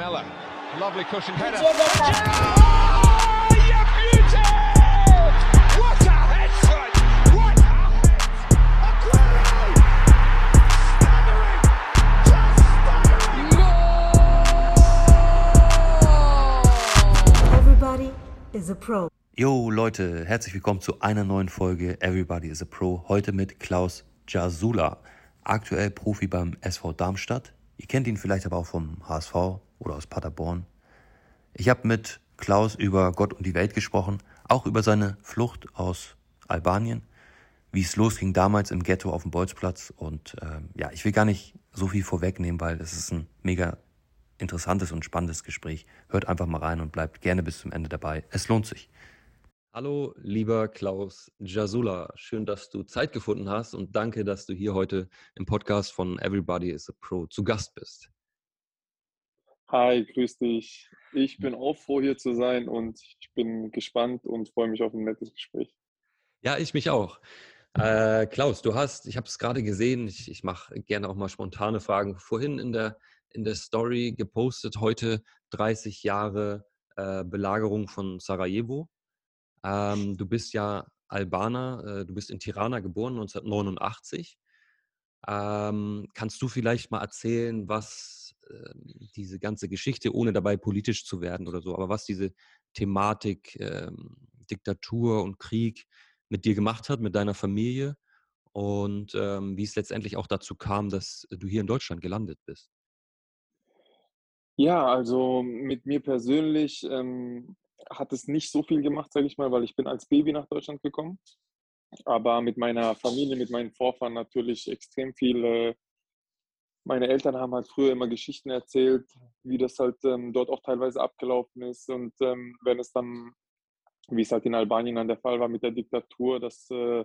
Lamella, lovely cushion header. Oh, you beauty! What a head, son! What a head! Aguero! Staggering! Just staggering! Everybody is a pro. Yo Leute, herzlich willkommen zu einer neuen Folge Everybody is a Pro. Heute mit Klaus Jasula, aktuell Profi beim SV Darmstadt. Ihr kennt ihn vielleicht aber auch vom HSV oder aus Paderborn. Ich habe mit Klaus über Gott und die Welt gesprochen, auch über seine Flucht aus Albanien, wie es losging damals im Ghetto auf dem Bolzplatz. Und ähm, ja, ich will gar nicht so viel vorwegnehmen, weil es ist ein mega interessantes und spannendes Gespräch. Hört einfach mal rein und bleibt gerne bis zum Ende dabei. Es lohnt sich. Hallo, lieber Klaus Jasula. Schön, dass du Zeit gefunden hast und danke, dass du hier heute im Podcast von Everybody is a Pro zu Gast bist. Hi, grüß dich. Ich bin auch froh, hier zu sein und ich bin gespannt und freue mich auf ein nettes Gespräch. Ja, ich mich auch. Äh, Klaus, du hast, ich habe es gerade gesehen, ich, ich mache gerne auch mal spontane Fragen, vorhin in der, in der Story gepostet, heute 30 Jahre äh, Belagerung von Sarajevo. Ähm, du bist ja Albaner, äh, du bist in Tirana geboren, 1989. Ähm, kannst du vielleicht mal erzählen, was diese ganze Geschichte, ohne dabei politisch zu werden oder so, aber was diese Thematik ähm, Diktatur und Krieg mit dir gemacht hat, mit deiner Familie und ähm, wie es letztendlich auch dazu kam, dass du hier in Deutschland gelandet bist? Ja, also mit mir persönlich ähm, hat es nicht so viel gemacht, sage ich mal, weil ich bin als Baby nach Deutschland gekommen. Aber mit meiner Familie, mit meinen Vorfahren natürlich extrem viel. Äh, meine Eltern haben halt früher immer Geschichten erzählt, wie das halt ähm, dort auch teilweise abgelaufen ist. Und ähm, wenn es dann, wie es halt in Albanien dann der Fall war mit der Diktatur, dass äh,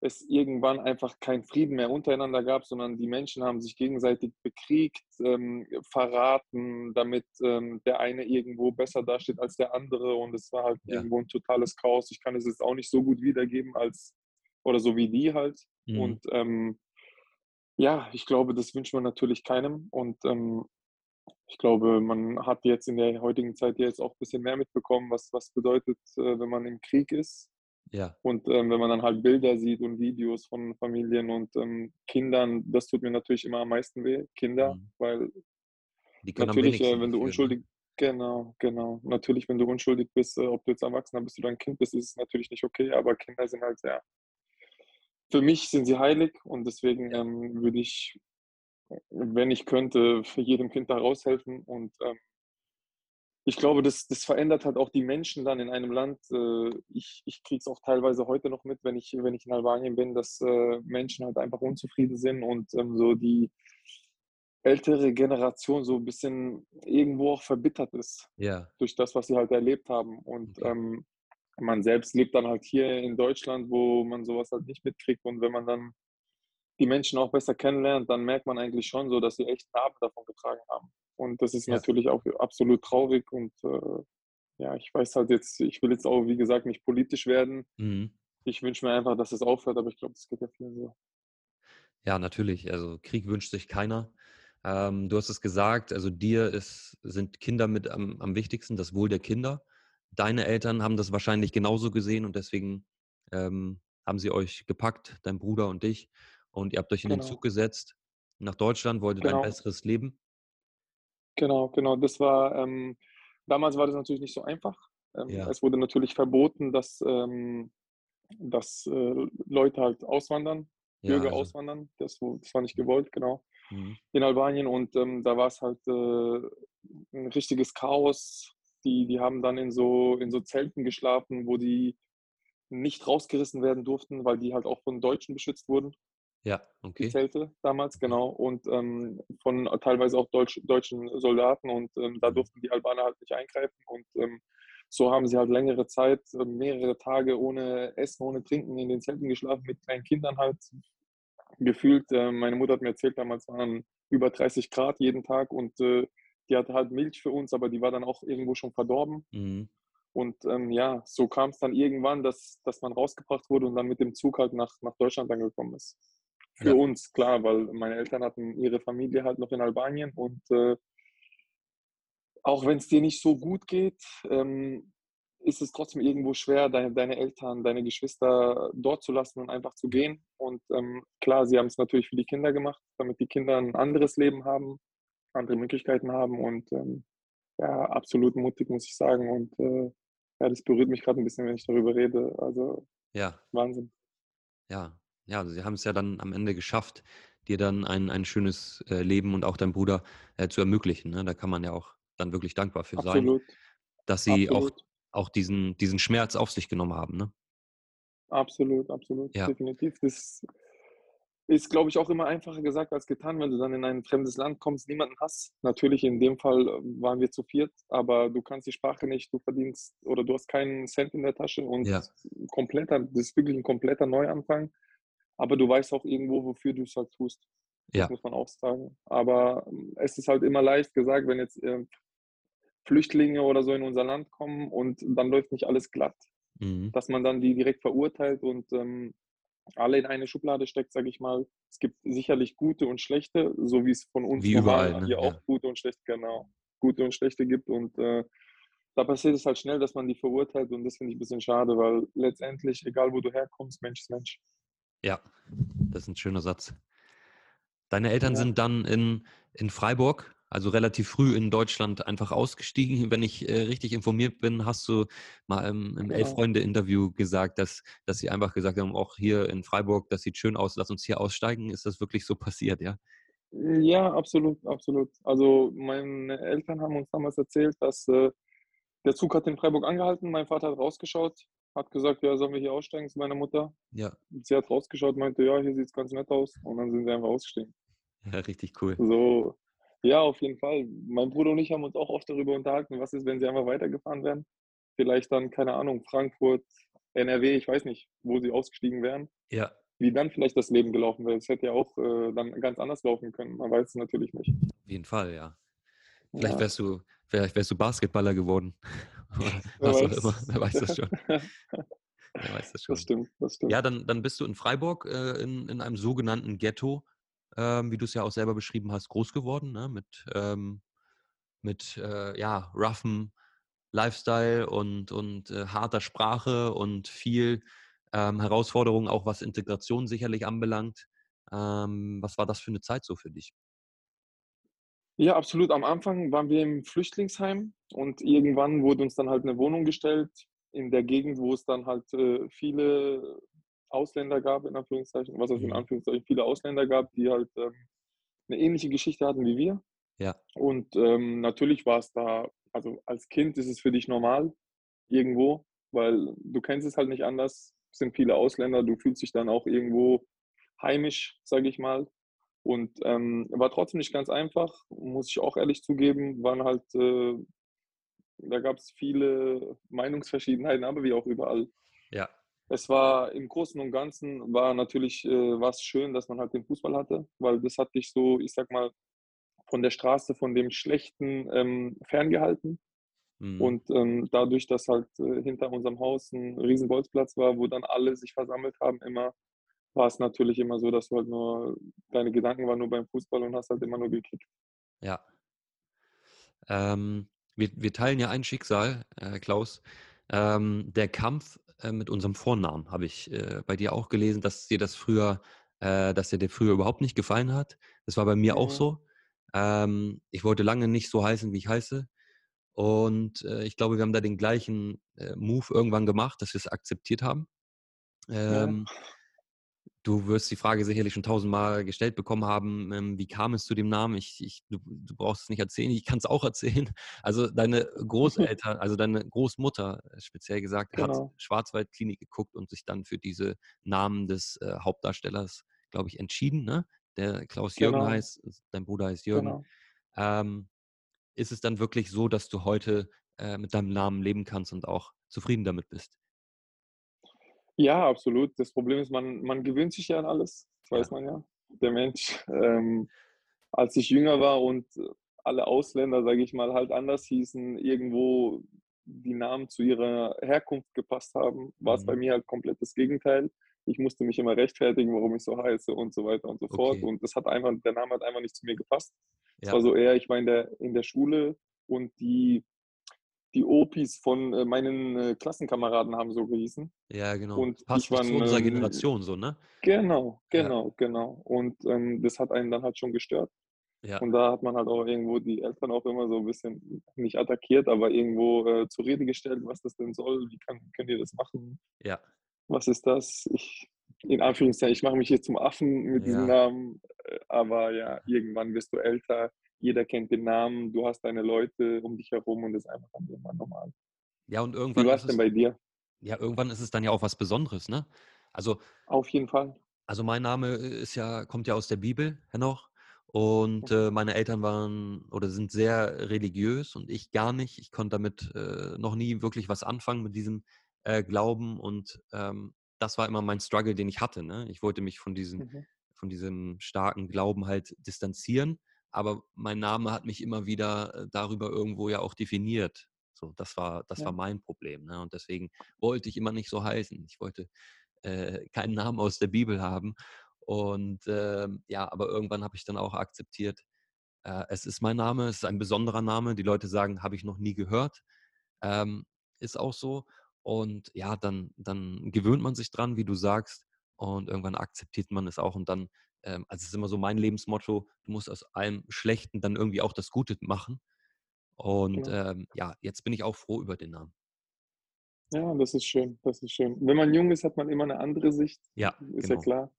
es irgendwann einfach keinen Frieden mehr untereinander gab, sondern die Menschen haben sich gegenseitig bekriegt, ähm, verraten, damit ähm, der eine irgendwo besser dasteht als der andere und es war halt Ja. irgendwo ein totales Chaos. Ich kann es jetzt auch nicht so gut wiedergeben als oder so wie die halt. Mhm. Und ähm, ja, ich glaube, das wünscht man natürlich keinem und ähm, ich glaube, man hat jetzt in der heutigen Zeit jetzt auch ein bisschen mehr mitbekommen, was was bedeutet, äh, wenn man im Krieg ist. Ja, Und ähm, wenn man dann halt Bilder sieht und Videos von Familien und ähm, Kindern, das tut mir natürlich immer am meisten weh, Kinder, Mhm. weil natürlich, äh, wenn du ne? unschuldig, genau, genau, natürlich, wenn du unschuldig bist, äh, ob du jetzt Erwachsener bist oder ein Kind bist, ist es natürlich nicht okay, aber Kinder sind halt sehr, für mich sind sie heilig und deswegen ähm, würde ich, wenn ich könnte, für jedem Kind da raushelfen und ähm, ich glaube, das, das verändert halt auch die Menschen dann in einem Land. Äh, Ich, ich kriege es auch teilweise heute noch mit, wenn ich, wenn ich in Albanien bin, dass äh, Menschen halt einfach unzufrieden sind und ähm, so die ältere Generation so ein bisschen irgendwo auch verbittert ist Ja, durch das, was sie halt erlebt haben. Und Okay. Man selbst lebt dann halt hier in Deutschland, wo man sowas halt nicht mitkriegt. Und wenn man dann die Menschen auch besser kennenlernt, dann merkt man eigentlich schon so, dass sie echt Narben davon getragen haben. Und das ist Ja. natürlich auch absolut traurig. Und äh, ja, ich weiß halt jetzt, ich will jetzt auch, wie gesagt, nicht politisch werden. mhm. Ich wünsche mir einfach, dass es aufhört, aber ich glaube, das geht ja vielen so. Ja, natürlich. Also Krieg wünscht sich keiner. Ähm, du hast es gesagt, also dir ist, sind Kinder mit am, am wichtigsten, das Wohl der Kinder. Deine Eltern haben das wahrscheinlich genauso gesehen und deswegen ähm, haben sie euch gepackt, dein Bruder und dich, und ihr habt euch in den Genau. Zug gesetzt nach Deutschland, wolltet ein Genau. besseres Leben. Genau, genau. Das war, ähm, damals war das natürlich nicht so einfach. Ähm, Ja. Es wurde natürlich verboten, dass, ähm, dass äh, Leute halt auswandern, Ja, Bürger also, auswandern. Das, das war nicht gewollt, genau, mhm. in Albanien. Und ähm, da war es halt äh, ein richtiges Chaos. Die, die haben dann in so, in so Zelten geschlafen, wo die nicht rausgerissen werden durften, weil die halt auch von Deutschen beschützt wurden ja, die okay. Zelte damals, genau, und ähm, von teilweise auch Deutsch, deutschen Soldaten und ähm, da Mhm. durften die Albaner halt nicht eingreifen und ähm, so haben sie halt längere Zeit, äh, mehrere Tage ohne Essen, ohne Trinken in den Zelten geschlafen, mit kleinen Kindern halt gefühlt. Äh, meine Mutter hat mir erzählt, damals waren über 30 Grad jeden Tag und äh, die hatte halt Milch für uns, aber die war dann auch irgendwo schon verdorben. Mhm. Und ähm, ja, so kam es dann irgendwann, dass, dass man rausgebracht wurde und dann mit dem Zug halt nach, nach Deutschland angekommen ist. Für Ja. uns, klar, weil meine Eltern hatten ihre Familie halt noch in Albanien und äh, auch wenn es dir nicht so gut geht, ähm, ist es trotzdem irgendwo schwer, deine, deine Eltern, deine Geschwister dort zu lassen und einfach zu gehen. Und ähm, klar, sie haben es natürlich für die Kinder gemacht, damit die Kinder ein anderes Leben haben, andere Möglichkeiten haben und ähm, ja, absolut mutig, muss ich sagen. Und äh, ja, das berührt mich gerade ein bisschen, wenn ich darüber rede. Also Ja, Wahnsinn. ja, ja. Also sie haben es ja dann am Ende geschafft, dir dann ein, ein schönes äh, Leben und auch deinem Bruder äh, zu ermöglichen. Ne? Da kann man ja auch dann wirklich dankbar für sein, Absolut, dass sie auch, absolut, auch diesen, diesen Schmerz auf sich genommen haben. Ne? absolut, absolut, Ja, definitiv. Das ist, glaube ich, auch immer einfacher gesagt als getan, wenn du dann in ein fremdes Land kommst, niemanden hast. Natürlich, in dem Fall äh, waren wir zu viert, aber du kannst die Sprache nicht, du verdienst oder du hast keinen Cent in der Tasche und ja, kompletter, das ist wirklich ein kompletter Neuanfang. Aber du weißt auch irgendwo, wofür du es halt tust. Das ja. muss man auch sagen. Aber ähm, es ist halt immer leicht gesagt, wenn jetzt äh, Flüchtlinge oder so in unser Land kommen und dann läuft nicht alles glatt, Mhm. dass man dann die direkt verurteilt und ähm, alle in eine Schublade steckt, sage ich mal. Es gibt sicherlich gute und schlechte, so wie es von uns Wie überall, ne? hier auch Ja. gute und schlechte, genau, gute und schlechte gibt. Und äh, da passiert es halt schnell, dass man die verurteilt und das finde ich ein bisschen schade, weil letztendlich, egal wo du herkommst, Mensch ist Mensch. Ja, das ist ein schöner Satz. Deine Eltern Ja. sind dann in, in Freiburg, also relativ früh in Deutschland, einfach ausgestiegen. Wenn ich äh, richtig informiert bin, hast du mal im, im Genau. Elf-Freunde-Interview gesagt, dass, dass sie einfach gesagt haben, auch hier in Freiburg, das sieht schön aus, lass uns hier aussteigen. Ist das wirklich so passiert, ja? Ja, absolut, absolut. Also meine Eltern haben uns damals erzählt, dass äh, der Zug hat in Freiburg angehalten, mein Vater hat rausgeschaut, hat gesagt, ja, sollen wir hier aussteigen zu meiner Mutter. Ja, Sie hat rausgeschaut, meinte, ja, hier sieht es ganz nett aus und dann sind wir einfach ausgestiegen. ja richtig cool. So, ja, auf jeden Fall. Mein Bruder und ich haben uns auch oft darüber unterhalten, was ist, wenn sie einfach weitergefahren wären. Vielleicht dann, keine Ahnung, Frankfurt, NRW, ich weiß nicht, wo sie ausgestiegen wären. Ja, Wie dann vielleicht das Leben gelaufen wäre. Es hätte ja auch äh, dann ganz anders laufen können. Man weiß es natürlich nicht. auf jeden Fall, ja. Vielleicht Ja, wärst du, vielleicht wärst du Basketballer geworden. Wer was auch weiß. immer. Wer weiß das schon. Wer weiß das schon. Das stimmt, das stimmt. Ja, dann, dann bist du in Freiburg äh, in, in einem sogenannten Ghetto, ähm, wie du es ja auch selber beschrieben hast, groß geworden, ne? mit, ähm, mit äh, ja, roughem Lifestyle und, und äh, harter Sprache und viel ähm, Herausforderungen, auch was Integration sicherlich anbelangt. Ähm, was war das für eine Zeit so für dich? Ja, absolut. Am Anfang waren wir im Flüchtlingsheim und irgendwann wurde uns dann halt eine Wohnung gestellt in der Gegend, wo es dann halt äh, viele Ausländer gab, in Anführungszeichen, was heißt in Mhm. Anführungszeichen, viele Ausländer gab, die halt ähm, eine ähnliche Geschichte hatten wie wir. Ja, Und ähm, natürlich war es da, also als Kind ist es für dich normal irgendwo, weil du kennst es halt nicht anders. Es sind viele Ausländer, du fühlst dich dann auch irgendwo heimisch, sage ich mal. Und ähm, war trotzdem nicht ganz einfach, muss ich auch ehrlich zugeben. Waren halt, äh, da gab es viele Meinungsverschiedenheiten, aber wie auch überall. Es war im Großen und Ganzen war natürlich äh, was schön, dass man halt den Fußball hatte, weil das hat dich so, ich sag mal, von der Straße, von dem Schlechten ähm, ferngehalten. mhm. Und ähm, dadurch, dass halt äh, hinter unserem Haus ein riesen Bolzplatz war, wo dann alle sich versammelt haben, immer, war es natürlich immer so, dass du halt nur, deine Gedanken waren nur beim Fußball und hast halt immer nur gekickt. ja. Ähm, wir, wir teilen ja ein Schicksal, äh, Klaus. Ähm, der Kampf äh, mit unserem Vornamen habe ich äh, bei dir auch gelesen, dass dir das früher, äh, dass dir der früher überhaupt nicht gefallen hat. Das war bei mir auch Mhm. so. Ähm, ich wollte lange nicht so heißen, wie ich heiße. Und äh, ich glaube, wir haben da den gleichen äh, Move irgendwann gemacht, dass wir es akzeptiert haben. Ja, Ähm, Du wirst die Frage sicherlich schon tausendmal gestellt bekommen haben, ähm, wie kam es zu dem Namen? Ich, ich, du, du brauchst es nicht erzählen, ich kann es auch erzählen. Also deine Großeltern, also deine Großmutter äh, speziell gesagt, hat genau, Schwarzwaldklinik geguckt und sich dann für diese Namen des äh, Hauptdarstellers, glaube ich, entschieden. Ne? Der Klaus Jürgen genau, heißt, dein Bruder heißt Jürgen. genau. Ähm, ist es dann wirklich so, dass du heute äh, mit deinem Namen leben kannst und auch zufrieden damit bist? Ja, absolut. Das Problem ist, man, man gewöhnt sich ja an alles. Das weiß man ja. Der Mensch. Ähm, als ich jünger war und alle Ausländer, sage ich mal, halt anders hießen, irgendwo die Namen zu ihrer Herkunft gepasst haben, war es bei Mhm. mir halt komplett das Gegenteil. Ich musste mich immer rechtfertigen, warum ich so heiße und so weiter und so fort. Okay. Und das hat einfach, der Name hat einfach nicht zu mir gepasst. Es war so eher, ich war in der, in der Schule, und die, die Opis von äh, meinen äh, Klassenkameraden haben so gehießen. Ja, genau. Und Passt ich war zu unserer ähm, Generation so, ne? Genau, Ja. genau, genau. Und ähm, das hat einen dann halt schon gestört. Ja, Und da hat man halt auch irgendwo die Eltern auch immer so ein bisschen nicht attackiert, aber irgendwo äh, zur Rede gestellt, was das denn soll, wie kann, könnt ihr das machen, ja, was ist das? Ich, in Anführungszeichen, ich mache mich hier zum Affen mit diesem Ja. Namen, äh, aber ja, irgendwann wirst du älter, jeder kennt den Namen, du hast deine Leute um dich herum und das ist einfach dann irgendwann normal. ja, und Wie irgendwann war ist es denn bei dir? ja, irgendwann ist es dann ja auch was Besonderes, ne? Also, Auf jeden Fall. also mein Name ist ja, kommt ja aus der Bibel, Henoch. Und Mhm. äh, meine Eltern waren oder sind sehr religiös und ich gar nicht. Ich konnte damit äh, noch nie wirklich was anfangen mit diesem äh, Glauben und ähm, das war immer mein Struggle, den ich hatte. Ne? Ich wollte mich von diesem, Mhm. von diesem starken Glauben halt distanzieren, aber mein Name hat mich immer wieder äh, darüber irgendwo ja auch definiert. So, das war, das Ja. war mein Problem. Ne? Und deswegen wollte ich immer nicht so heißen. Ich wollte äh, keinen Namen aus der Bibel haben. Und ähm, ja, aber irgendwann habe ich dann auch akzeptiert, äh, es ist mein Name, es ist ein besonderer Name. Die Leute sagen, habe ich noch nie gehört. Ähm, ist auch so. Und ja, dann, dann gewöhnt man sich dran, wie du sagst, und irgendwann akzeptiert man es auch. Und dann, ähm, also es ist immer so mein Lebensmotto, du musst aus allem Schlechten dann irgendwie auch das Gute machen. Und Genau. ähm, ja, jetzt bin ich auch froh über den Namen. Ja, das ist schön, das ist schön. Wenn man jung ist, hat man immer eine andere Sicht, Ja, ist ja genau. klar.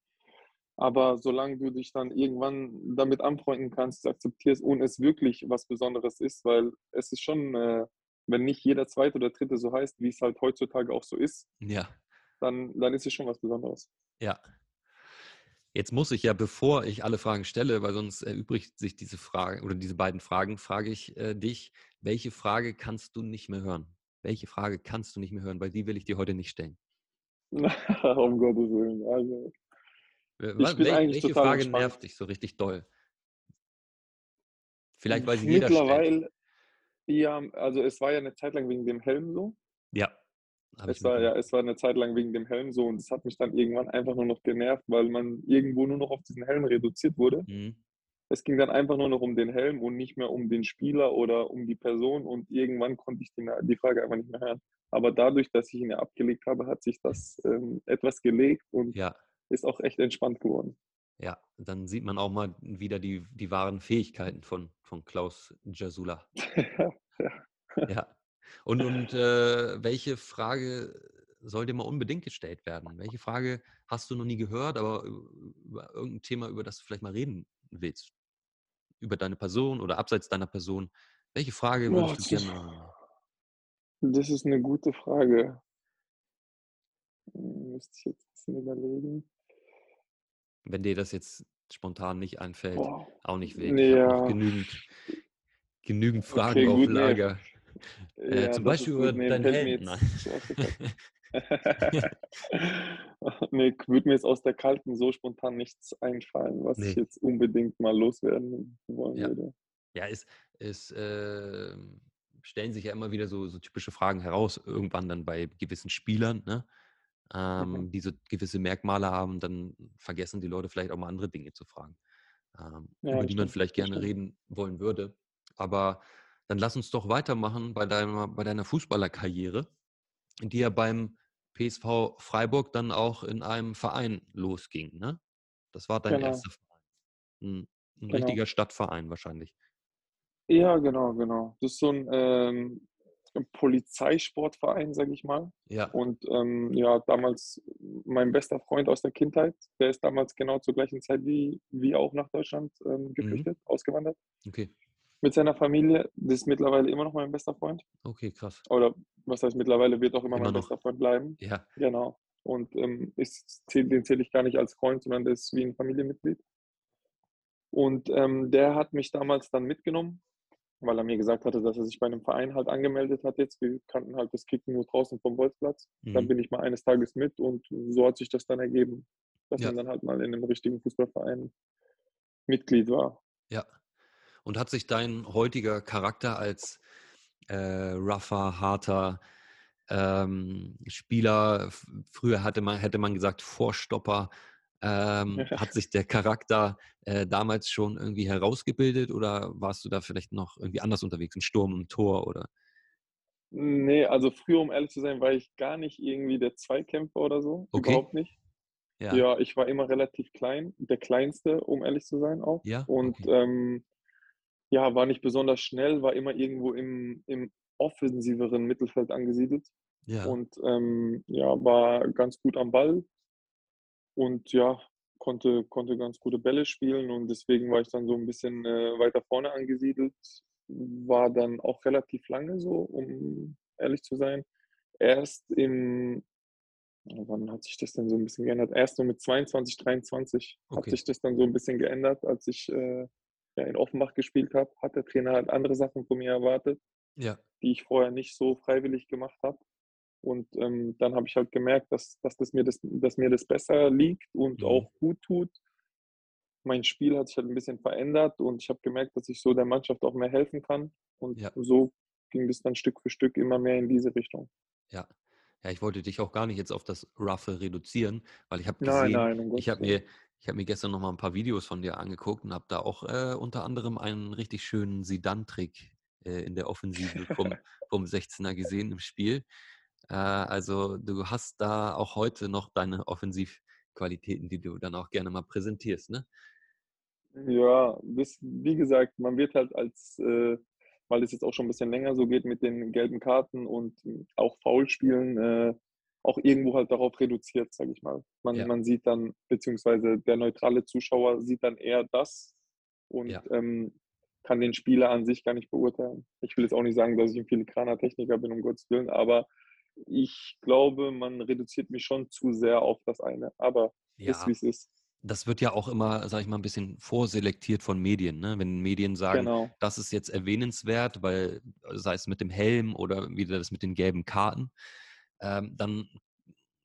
Aber solange du dich dann irgendwann damit anfreunden kannst, akzeptierst und es wirklich was Besonderes ist, weil es ist schon, äh, wenn nicht jeder zweite oder dritte so heißt, wie es halt heutzutage auch so ist, Ja. dann, dann ist es schon was Besonderes. Ja. Jetzt muss ich ja, bevor ich alle Fragen stelle, weil sonst erübrigt sich diese Frage oder diese beiden Fragen, frage ich äh, dich, welche Frage kannst du nicht mehr hören? Welche Frage kannst du nicht mehr hören? Weil die will ich dir heute nicht stellen. um Gottes Willen. Also, Äh, Ich bin wel- eigentlich welche total Frage entspannt. nervt dich so richtig doll? Vielleicht, weil sie jeder stellt. mittlerweile, ja, also es war ja eine Zeit lang wegen dem Helm so. Ja. Es war ja, es war eine Zeit lang wegen dem Helm so und es hat mich dann irgendwann einfach nur noch genervt, weil man irgendwo nur noch auf diesen Helm reduziert wurde. Mhm. Es ging dann einfach nur noch um den Helm und nicht mehr um den Spieler oder um die Person und irgendwann konnte ich die, die Frage einfach nicht mehr hören. Aber dadurch, dass ich ihn ja abgelegt habe, hat sich das ähm, etwas gelegt und Ja, ist auch echt entspannt geworden. ja. Dann sieht man auch mal wieder die, die wahren Fähigkeiten von, von Klaus Jasula. Ja. Und, und äh, welche Frage soll dir mal unbedingt gestellt werden? Welche Frage hast du noch nie gehört, aber über irgendein Thema, über das du vielleicht mal reden willst? Über deine Person oder abseits deiner Person? Welche Frage Boah, würdest du gerne? das ist eine gute Frage. Hm, Müsste ich jetzt ein bisschen überlegen. Wenn dir das jetzt spontan nicht einfällt, Boah. auch nicht wild. Nee, ja. genügend, genügend Fragen Okay, auf gut, nee. Äh, Ja, zum Beispiel über deinen Kalten. nee, würde mir jetzt aus der Kalten so spontan nichts einfallen, was ich Nee. jetzt unbedingt mal loswerden wollen Ja. würde. Ja, es, es äh, stellen sich ja immer wieder so, so typische Fragen heraus, irgendwann dann bei gewissen Spielern, ne? ähm, Mhm. die so gewisse Merkmale haben, dann vergessen die Leute vielleicht auch mal andere Dinge zu fragen, ähm, Ja, über die man stimmt. vielleicht Das gerne stimmt. reden wollen würde. Aber dann lass uns doch weitermachen bei deiner, bei deiner Fußballerkarriere, die ja beim PSV Freiburg dann auch in einem Verein losging. Ne? Das war dein Genau, erster Verein. Ein, ein genau. richtiger Stadtverein wahrscheinlich. Ja, genau, genau. Das ist so ein ähm, Polizeisportverein, sage ich mal. Ja. Und ähm, ja, damals mein bester Freund aus der Kindheit, der ist damals genau zur gleichen Zeit wie, wie auch nach Deutschland ähm, Mhm. geflüchtet, ausgewandert. Okay. Mit seiner Familie. Das ist mittlerweile immer noch mein bester Freund. Okay, krass. Oder was heißt mittlerweile, wird auch immer Immer mein noch. bester Freund bleiben. Ja. Genau. Und ähm, zähl, den zähle ich gar nicht als Freund, sondern der ist wie ein Familienmitglied. Und ähm, der hat mich damals dann mitgenommen, weil er mir gesagt hatte, dass er sich bei einem Verein halt angemeldet hat jetzt. Wir kannten halt das Kicken nur draußen vom Bolzplatz. Dann Mhm. bin ich mal eines Tages mit und so hat sich das dann ergeben, dass Ja. man dann halt mal in einem richtigen Fußballverein Mitglied war. Ja. Und hat sich dein heutiger Charakter als äh, rougher, harter ähm, Spieler, früher hatte man, hätte man gesagt Vorstopper, Ähm, hat sich der Charakter äh, damals schon irgendwie herausgebildet oder warst du da vielleicht noch irgendwie anders unterwegs, im Sturm, im Tor oder? Nee, also früher, um ehrlich zu sein, war ich gar nicht irgendwie der Zweikämpfer oder so. Okay. Überhaupt nicht. Ja. Ja, ich war immer relativ klein, der kleinste, um ehrlich zu sein auch. Ja? Und Okay. ähm, ja, war nicht besonders schnell, war immer irgendwo im, im offensiveren Mittelfeld angesiedelt Ja. und ähm, ja, war ganz gut am Ball und ja, konnte, konnte ganz gute Bälle spielen und deswegen war ich dann so ein bisschen äh, weiter vorne angesiedelt. War dann auch relativ lange so, um ehrlich zu sein. Erst im, wann hat sich das denn so ein bisschen geändert? Erst so mit 22, 23 hat Okay. sich das dann so ein bisschen geändert, als ich äh, ja, in Offenbach gespielt habe. Hat der Trainer halt andere Sachen von mir erwartet ja. die ich vorher nicht so freiwillig gemacht habe. Und ähm, dann habe ich halt gemerkt, dass, dass, das mir das, dass mir das besser liegt und Mhm. auch gut tut. Mein Spiel hat sich halt ein bisschen verändert und ich habe gemerkt, dass ich so der Mannschaft auch mehr helfen kann. Und Ja. so ging das dann Stück für Stück immer mehr in diese Richtung. Ja. Ja, ich wollte dich auch gar nicht jetzt auf das Roughe reduzieren, weil ich habe Nein, gesehen, nein, um ich habe mir, ich habe mir gestern noch mal ein paar Videos von dir angeguckt und habe da auch äh, unter anderem einen richtig schönen Sidan-Trick äh, in der Offensive vom, vom 16er gesehen im Spiel. Äh, also du hast da auch heute noch deine Offensivqualitäten, die du dann auch gerne mal präsentierst, ne? Ja, das, wie gesagt, man wird halt als, äh, weil es jetzt auch schon ein bisschen länger so geht mit den gelben Karten und auch Foulspielen, äh, auch irgendwo halt darauf reduziert, sage ich mal. Man, Ja. man sieht dann, beziehungsweise der neutrale Zuschauer sieht dann eher das und Ja. ähm, kann den Spieler an sich gar nicht beurteilen. Ich will jetzt auch nicht sagen, dass ich ein filigraner Techniker bin, um Gottes Willen, aber ich glaube, man reduziert mich schon zu sehr auf das eine. Aber ist, Ja, wie es ist. das wird ja auch immer, sag ich mal, ein bisschen vorselektiert von Medien, ne? Wenn Medien sagen, Genau, das ist jetzt erwähnenswert, weil sei es mit dem Helm oder wieder das mit den gelben Karten, ähm, dann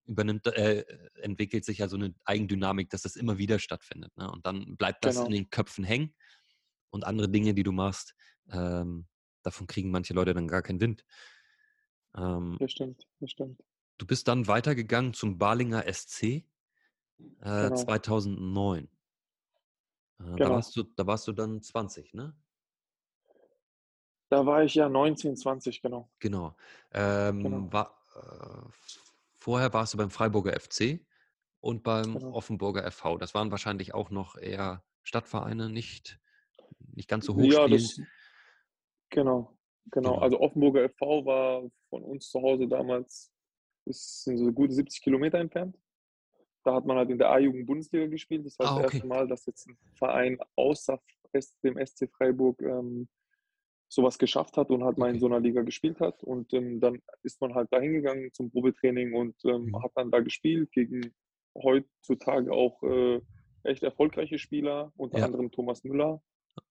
übernimmt, äh, entwickelt sich ja so eine Eigendynamik, dass das immer wieder stattfindet. Ne? Und dann bleibt das in genau. den Köpfen hängen und andere Dinge, die du machst, ähm, davon kriegen manche Leute dann gar keinen Wind. Ähm, Das stimmt, das stimmt. du bist dann weitergegangen zum Balinger SC äh, Genau. 2009. Äh, da, Genau. warst du, da warst du dann 20, ne? Da war ich ja 19, 20, genau. Genau. Ähm, Genau. war, äh, vorher warst du beim Freiburger FC und beim Genau. Offenburger FV. Das waren wahrscheinlich auch noch eher Stadtvereine, nicht, nicht ganz so Ja, hochspielend. das, genau, genau. Genau. Also Offenburger FV war von uns zu Hause damals, ist sind so gute 70 Kilometer entfernt. Da hat man halt in der A-Jugend Bundesliga gespielt. Das war Ah, das okay. erste Mal, dass jetzt ein Verein außer dem SC Freiburg ähm, sowas geschafft hat und halt mal in Okay. so einer Liga gespielt hat. Und ähm, dann ist man halt da hingegangen zum Probetraining und ähm, Mhm. hat dann da gespielt gegen heutzutage auch äh, echt erfolgreiche Spieler, unter Ja. anderem Thomas Müller.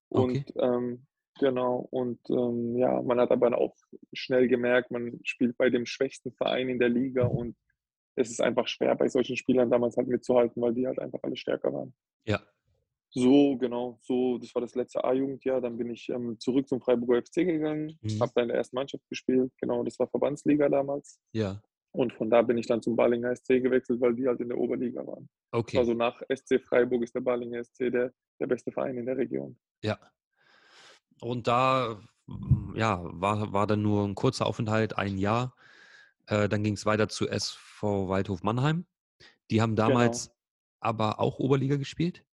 Okay. Und ähm, genau, und ähm, ja, man hat aber auch schnell gemerkt, man spielt bei dem schwächsten Verein in der Liga und es ist einfach schwer, bei solchen Spielern damals halt mitzuhalten, weil die halt einfach alle stärker waren. Ja. So, genau, so, das war das letzte A-Jugendjahr. Dann bin ich ähm, zurück zum Freiburger FC gegangen, Mhm. habe da in der ersten Mannschaft gespielt. Genau, das war Verbandsliga damals. Ja. Und von da bin ich dann zum Balinger SC gewechselt, weil die halt in der Oberliga waren. Okay. Also nach SC Freiburg ist der Balinger SC der, der beste Verein in der Region. Ja. Und da mm, ja, war, war dann nur ein kurzer Aufenthalt, ein Jahr. Äh, dann ging es weiter zu SV Waldhof Mannheim. Die haben Genau. damals aber auch Oberliga gespielt.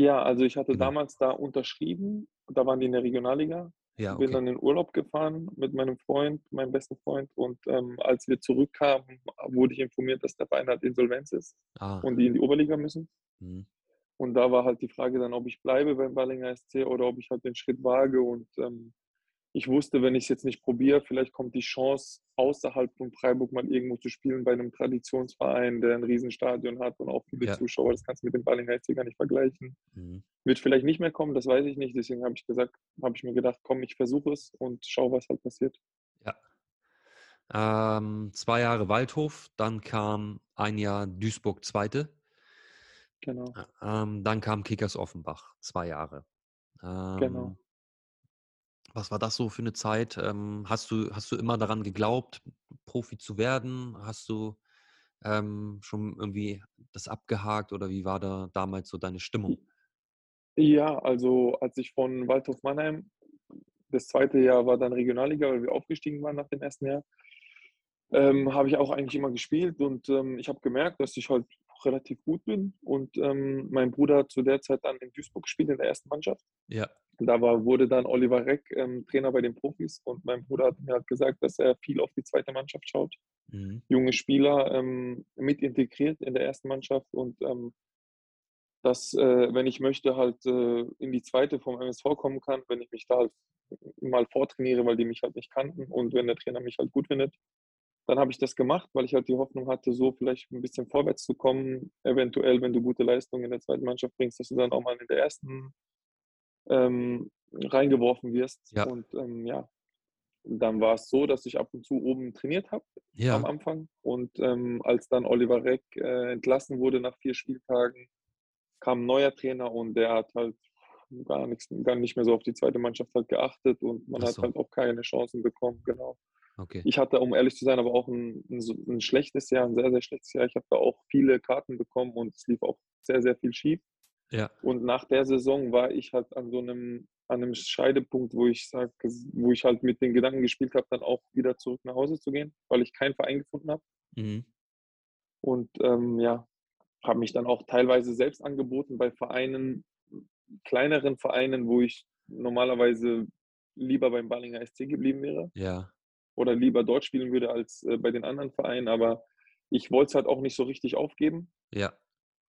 Ja, also ich hatte Genau. damals da unterschrieben. Da waren die in der Regionalliga. Ja, Bin okay. dann in Urlaub gefahren mit meinem Freund, meinem besten Freund. Und ähm, als wir zurückkamen, wurde ich informiert, dass der Verein halt Insolvenz ist Ah, und die in die Oberliga müssen. mhm. Und da war halt die Frage dann, ob ich bleibe beim Ballinger SC oder ob ich halt den Schritt wage. Und ähm, ich wusste, wenn ich es jetzt nicht probiere, vielleicht kommt die Chance, außerhalb von Freiburg mal irgendwo zu spielen bei einem Traditionsverein, der ein Riesenstadion hat und auch viele Ja. Zuschauer. Das kannst du mit dem Ballinger SC gar nicht vergleichen. Mhm. Wird vielleicht nicht mehr kommen, das weiß ich nicht. Deswegen habe ich gesagt, habe ich mir gedacht, komm, ich versuche es und schau, was halt passiert. Ja. Ähm, zwei Jahre Waldhof, dann kam ein Jahr Duisburg Zweite, Genau. ähm, dann kam Kickers Offenbach, zwei Jahre. Ähm, Genau. Was war das so für eine Zeit? Ähm, hast du, hast du immer daran geglaubt, Profi zu werden? Hast du ähm, schon irgendwie das abgehakt oder wie war da damals so deine Stimmung? Ja, also als ich von Waldhof Mannheim, das zweite Jahr war dann Regionalliga, weil wir aufgestiegen waren nach dem ersten Jahr, ähm, habe ich auch eigentlich immer gespielt und ähm, ich habe gemerkt, dass ich halt relativ gut bin. Und ähm, mein Bruder hat zu der Zeit dann in Duisburg gespielt in der ersten Mannschaft. Ja, Und da war, wurde dann Oliver Reck ähm, Trainer bei den Profis und mein Bruder hat mir halt gesagt, dass er viel auf die zweite Mannschaft schaut. mhm. junge Spieler ähm, mit integriert in der ersten Mannschaft und ähm, dass, äh, wenn ich möchte, halt äh, in die zweite vom MSV kommen kann, wenn ich mich da halt mal vortrainiere, weil die mich halt nicht kannten und wenn der Trainer mich halt gut findet, dann habe ich das gemacht, weil ich halt die Hoffnung hatte, so vielleicht ein bisschen vorwärts zu kommen. Eventuell, wenn du gute Leistungen in der zweiten Mannschaft bringst, dass du dann auch mal in der ersten ähm, reingeworfen wirst. Ja. Und ähm, ja, dann war es so, dass ich ab und zu oben trainiert habe am ja, Anfang. Und ähm, als dann Oliver Reck äh, entlassen wurde nach vier Spieltagen, kam ein neuer Trainer und der hat halt gar nichts, gar nicht mehr so auf die zweite Mannschaft halt geachtet und man Ach hat so. halt auch keine Chancen bekommen, genau. Okay. Ich hatte, um ehrlich zu sein, aber auch ein, ein, ein schlechtes Jahr, ein sehr, sehr schlechtes Jahr. Ich habe da auch viele Karten bekommen und es lief auch sehr, sehr viel schief. Ja, Und nach der Saison war ich halt an so einem, an einem Scheidepunkt, wo ich sag, wo ich halt mit den Gedanken gespielt habe, dann auch wieder zurück nach Hause zu gehen, weil ich keinen Verein gefunden habe. mhm. Und ähm, ja, habe mich dann auch teilweise selbst angeboten bei Vereinen, kleineren Vereinen, wo ich normalerweise lieber beim Ballinger SC geblieben wäre ja, oder lieber dort spielen würde als äh, bei den anderen Vereinen. Aber ich wollte es halt auch nicht so richtig aufgeben. ja,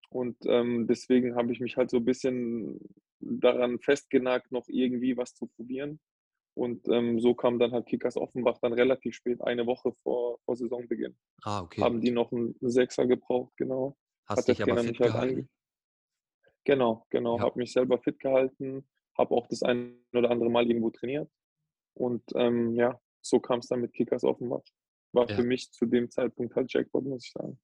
Und ähm, deswegen habe ich mich halt so ein bisschen daran festgenagt, noch irgendwie was zu probieren. Und ähm, so kam dann halt Kickers Offenbach dann relativ spät, eine Woche vor, vor Saisonbeginn. ah, okay. Haben die noch einen Sechser gebraucht, genau. Hast hat dich aber fit halt gehalten? Genau, genau. Ja. Habe mich selber fit gehalten, habe auch das ein oder andere Mal irgendwo trainiert. Und ähm, ja, so kam es dann mit Kickers Offenbach. War Ja. für mich zu dem Zeitpunkt halt Jackpot, muss ich sagen.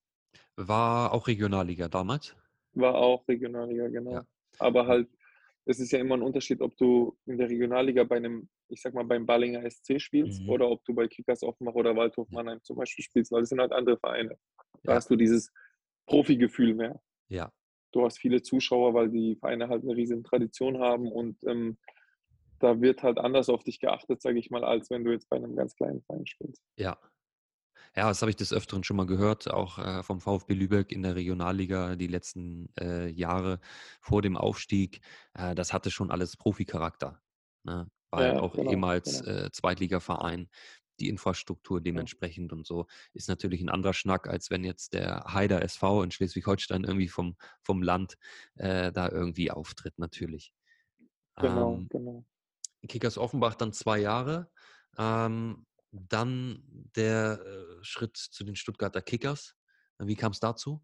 War auch Regionalliga damals? War auch Regionalliga, genau. Ja. Aber halt, es ist ja immer ein Unterschied, ob du in der Regionalliga bei einem, ich sag mal, beim Ballinger SC spielst Mhm. oder ob du bei Kickers Offenbach oder Waldhof Mannheim zum Beispiel spielst, weil es sind halt andere Vereine. Da Ja. hast du dieses Profigefühl mehr. Ja, Du hast viele Zuschauer, weil die Vereine halt eine riesen Tradition haben und ähm, da wird halt anders auf dich geachtet, sage ich mal, als wenn du jetzt bei einem ganz kleinen Verein spielst. ja. Ja, das habe ich des Öfteren schon mal gehört, auch äh, vom VfB Lübeck in der Regionalliga die letzten äh, Jahre vor dem Aufstieg. Äh, das hatte schon alles Proficharakter. Ne? Weil Ja, auch genau, ehemals genau. äh, Zweitligaverein, die Infrastruktur dementsprechend und so, ist natürlich ein anderer Schnack, als wenn jetzt der Haider SV in Schleswig-Holstein irgendwie vom, vom Land äh, da irgendwie auftritt, natürlich. Genau, Ähm, genau. Kickers Offenbach dann zwei Jahre. Ähm, dann der äh, Schritt zu den Stuttgarter Kickers. Wie kam es dazu?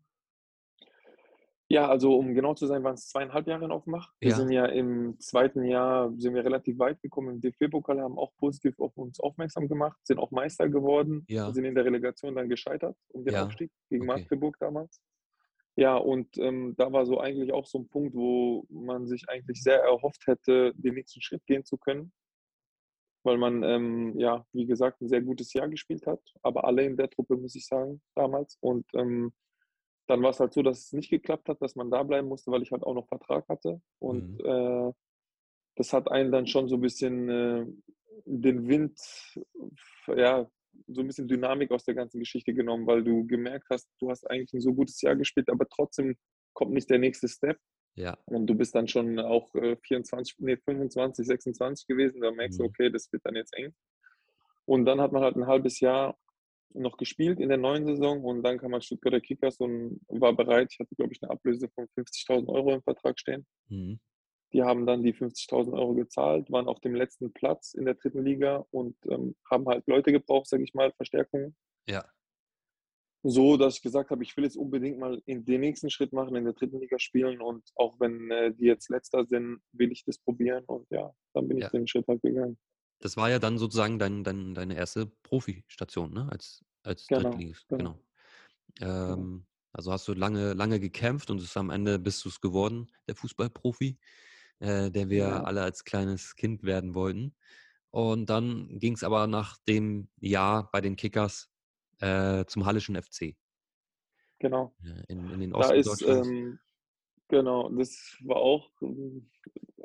Ja, also um genau zu sein, waren es zweieinhalb Jahre in Offenbach. Wir Ja. sind ja im zweiten Jahr sind wir relativ weit gekommen im DFB-Pokal, haben auch positiv auf uns aufmerksam gemacht, sind auch Meister geworden, Ja. sind in der Relegation dann gescheitert um den Ja, Aufstieg gegen okay. Magdeburg damals. Ja, und ähm, da war so eigentlich auch so ein Punkt, wo man sich eigentlich sehr erhofft hätte, den nächsten Schritt gehen zu können, weil man, ähm, ja, wie gesagt, ein sehr gutes Jahr gespielt hat, aber alle in der Truppe, muss ich sagen, damals. Und ähm, dann war es halt so, dass es nicht geklappt hat, dass man da bleiben musste, weil ich halt auch noch Vertrag hatte. Und Mhm. äh, das hat einen dann schon so ein bisschen äh, den Wind, ja, so ein bisschen Dynamik aus der ganzen Geschichte genommen, weil du gemerkt hast, du hast eigentlich ein so gutes Jahr gespielt, aber trotzdem kommt nicht der nächste Step. Ja, Und du bist dann schon auch äh, 24, nee, 25, 26 gewesen. Da merkst du, Mhm. okay, das wird dann jetzt eng. Und dann hat man halt ein halbes Jahr noch gespielt in der neuen Saison und dann kam halt Stuttgarter Kickers und war bereit. Ich hatte, glaube ich, eine Ablöse von 50.000 Euro im Vertrag stehen. mhm. Die haben dann die 50.000 Euro gezahlt, waren auf dem letzten Platz in der dritten Liga und ähm, haben halt Leute gebraucht, sage ich mal, Verstärkung. ja, So, dass ich gesagt habe, ich will jetzt unbedingt mal in den nächsten Schritt machen, in der dritten Liga spielen und auch wenn äh, die jetzt letzter sind, will ich das probieren und ja, dann bin Ja. ich den Schritt halt gegangen. Das war ja dann sozusagen dein, dein, deine erste Profistation, ne? Als, als Genau, Drittligist. genau. Genau. Ähm, also hast du lange, lange gekämpft und am Ende bist du es geworden, der Fußballprofi, äh, der wir Ja. alle als kleines Kind werden wollten. Und dann ging es aber nach dem Jahr bei den Kickers äh, zum Hallischen FC. genau. äh, in, in den Da Osten ist, Deutschlands. ähm, genau, das war auch, ähm,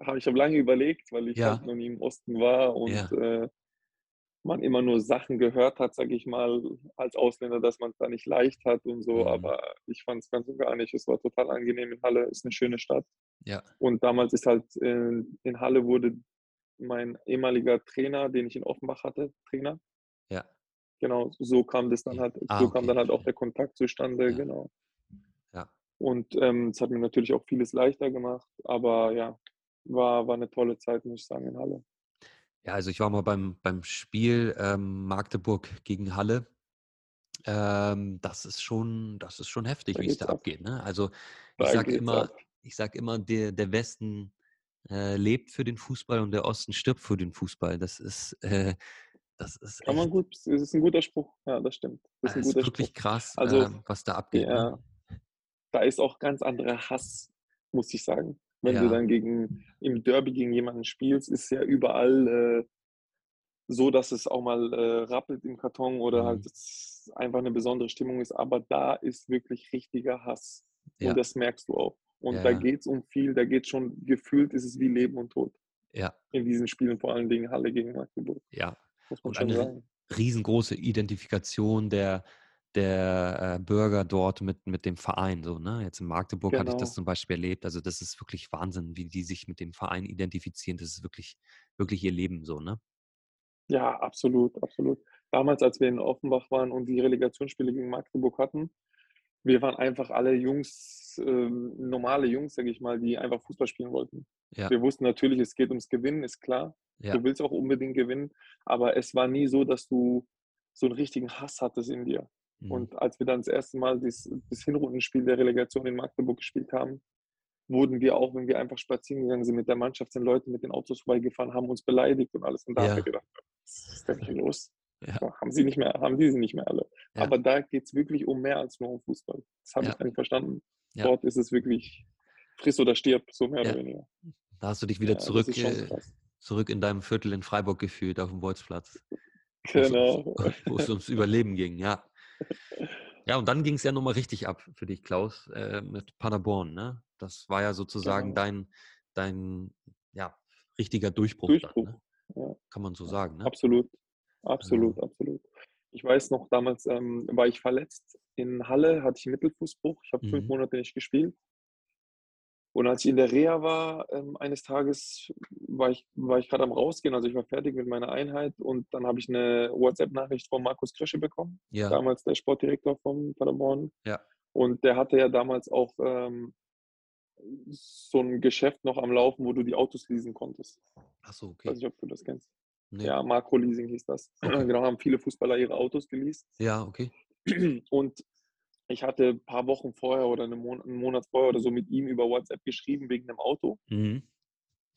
habe ich habe lange überlegt, weil ich Ja. halt noch nie im Osten war und Ja. äh, man immer nur Sachen gehört hat, sage ich mal, als Ausländer, dass man es da nicht leicht hat und so. Mhm. Aber ich fand es ganz und gar nicht. Es war total angenehm in Halle, ist eine schöne Stadt. Ja, Und damals ist halt äh, in Halle wurde mein ehemaliger Trainer, den ich in Offenbach hatte, Trainer. ja, Genau, so kam das dann halt, Ah, so kam okay, dann halt auch der Kontakt zustande, Ja. genau. ja. Und ähm, es hat mir natürlich auch vieles leichter gemacht, aber ja, war, war eine tolle Zeit, muss ich sagen, in Halle. Ja, also ich war mal beim, beim Spiel ähm, Magdeburg gegen Halle. Ähm, das ist schon, das ist schon heftig, Da wie es da ab. abgeht. Ne? Also ich sage immer, ab. Ich sag immer, der, der Westen äh, lebt für den Fußball und der Osten stirbt für den Fußball. Das ist, äh, das ist Kann man gut, das ist ein guter Spruch. Ja, das stimmt. Das ist ein ist wirklich Spruch. krass, Also, ähm, was da abgeht. Ja, Ne? da ist auch ganz anderer Hass, muss ich sagen. Wenn du Ja. dann gegen im Derby gegen jemanden spielst, ist ja überall äh, so, dass es auch mal äh, rappelt im Karton oder Mhm. halt einfach eine besondere Stimmung ist. Aber da ist wirklich richtiger Hass. Ja. Und das merkst du auch. Und Ja, da geht es um viel, da geht schon, gefühlt ist es wie Leben und Tod Ja, in diesen Spielen, vor allen Dingen Halle gegen Magdeburg, ja. muss man Und schon eine sagen. riesengroße Identifikation der, der äh, Bürger dort mit, mit dem Verein. So, ne? Jetzt in Magdeburg hatte ich das Genau. zum Beispiel erlebt. Also das ist wirklich Wahnsinn, wie die sich mit dem Verein identifizieren. Das ist wirklich, wirklich ihr Leben so, ne? Ja, absolut, absolut. Damals, als wir in Offenbach waren und die Relegationsspiele gegen Magdeburg hatten, wir waren einfach alle Jungs, ähm, normale Jungs, sage ich mal, die einfach Fußball spielen wollten. Ja, Wir wussten natürlich, es geht ums Gewinnen, ist klar. ja, Du willst auch unbedingt gewinnen, aber es war nie so, dass du so einen richtigen Hass hattest in dir. mhm, Und als wir dann das erste Mal das, das Hinrundenspiel der Relegation in Magdeburg gespielt haben, wurden wir auch, wenn wir einfach spazieren gegangen sind mit der Mannschaft, sind Leute mit den Autos vorbeigefahren, haben uns beleidigt und alles. Und da Ja. haben wir gedacht, was ist denn hier los? Ja. Haben sie nicht mehr, haben die sie nicht mehr alle. Ja. Aber da geht es wirklich um mehr als nur um Fußball. Das habe Ja. ich dann verstanden. Dort ist es wirklich friss oder stirb, so mehr oder weniger. Da hast du dich wieder zurück, äh, zurück in deinem Viertel in Freiburg gefühlt, auf dem Bolzplatz. Genau. Wo es ums Überleben ging, ja. Ja, und dann ging es ja nochmal richtig ab für dich, Klaus, äh, mit Paderborn, ne? Das war ja sozusagen Genau. dein, dein, ja, richtiger Durchbruch, Durchbruch. Dann, ne? Kann man so sagen, ne? Absolut, absolut, absolut. Ich weiß noch, damals ähm, war ich verletzt. In Halle hatte ich einen Mittelfußbruch. Ich habe fünf Mhm. Monate nicht gespielt. Und als ich in der Reha war, ähm, eines Tages war ich, war ich gerade am Rausgehen, also ich war fertig mit meiner Einheit und dann habe ich eine WhatsApp-Nachricht von Markus Krösche bekommen, Ja, damals der Sportdirektor von Paderborn. Ja. Und der hatte ja damals auch ähm, so ein Geschäft noch am Laufen, wo du die Autos leasen konntest. ach so, Ich okay. weiß nicht, ob du das kennst. Nee. Ja, Makro Leasing hieß das. Okay. Genau, haben viele Fußballer ihre Autos geleast. Ja, okay. Und ich hatte ein paar Wochen vorher oder einen Monat, einen Monat vorher oder so mit ihm über WhatsApp geschrieben wegen einem Auto. Mhm.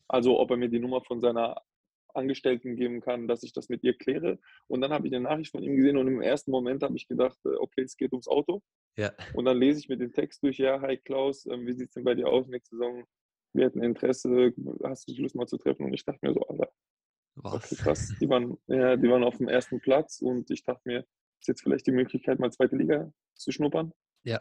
Also ob er mir die Nummer von seiner Angestellten geben kann, dass ich das mit ihr kläre. Und dann habe ich eine Nachricht von ihm gesehen und im ersten Moment habe ich gedacht, äh, okay, es geht ums Auto. Ja, Und dann lese ich mir den Text durch, ja, hi Klaus, ähm, wie sieht es denn bei dir aus nächste Saison? Wir hätten Interesse, hast du Lust mal zu treffen? Und ich dachte mir so, Alter, was? Okay, krass. Die waren, ja, die waren auf dem ersten Platz und ich dachte mir, ist jetzt vielleicht die Möglichkeit, mal zweite Liga zu schnuppern. Ja,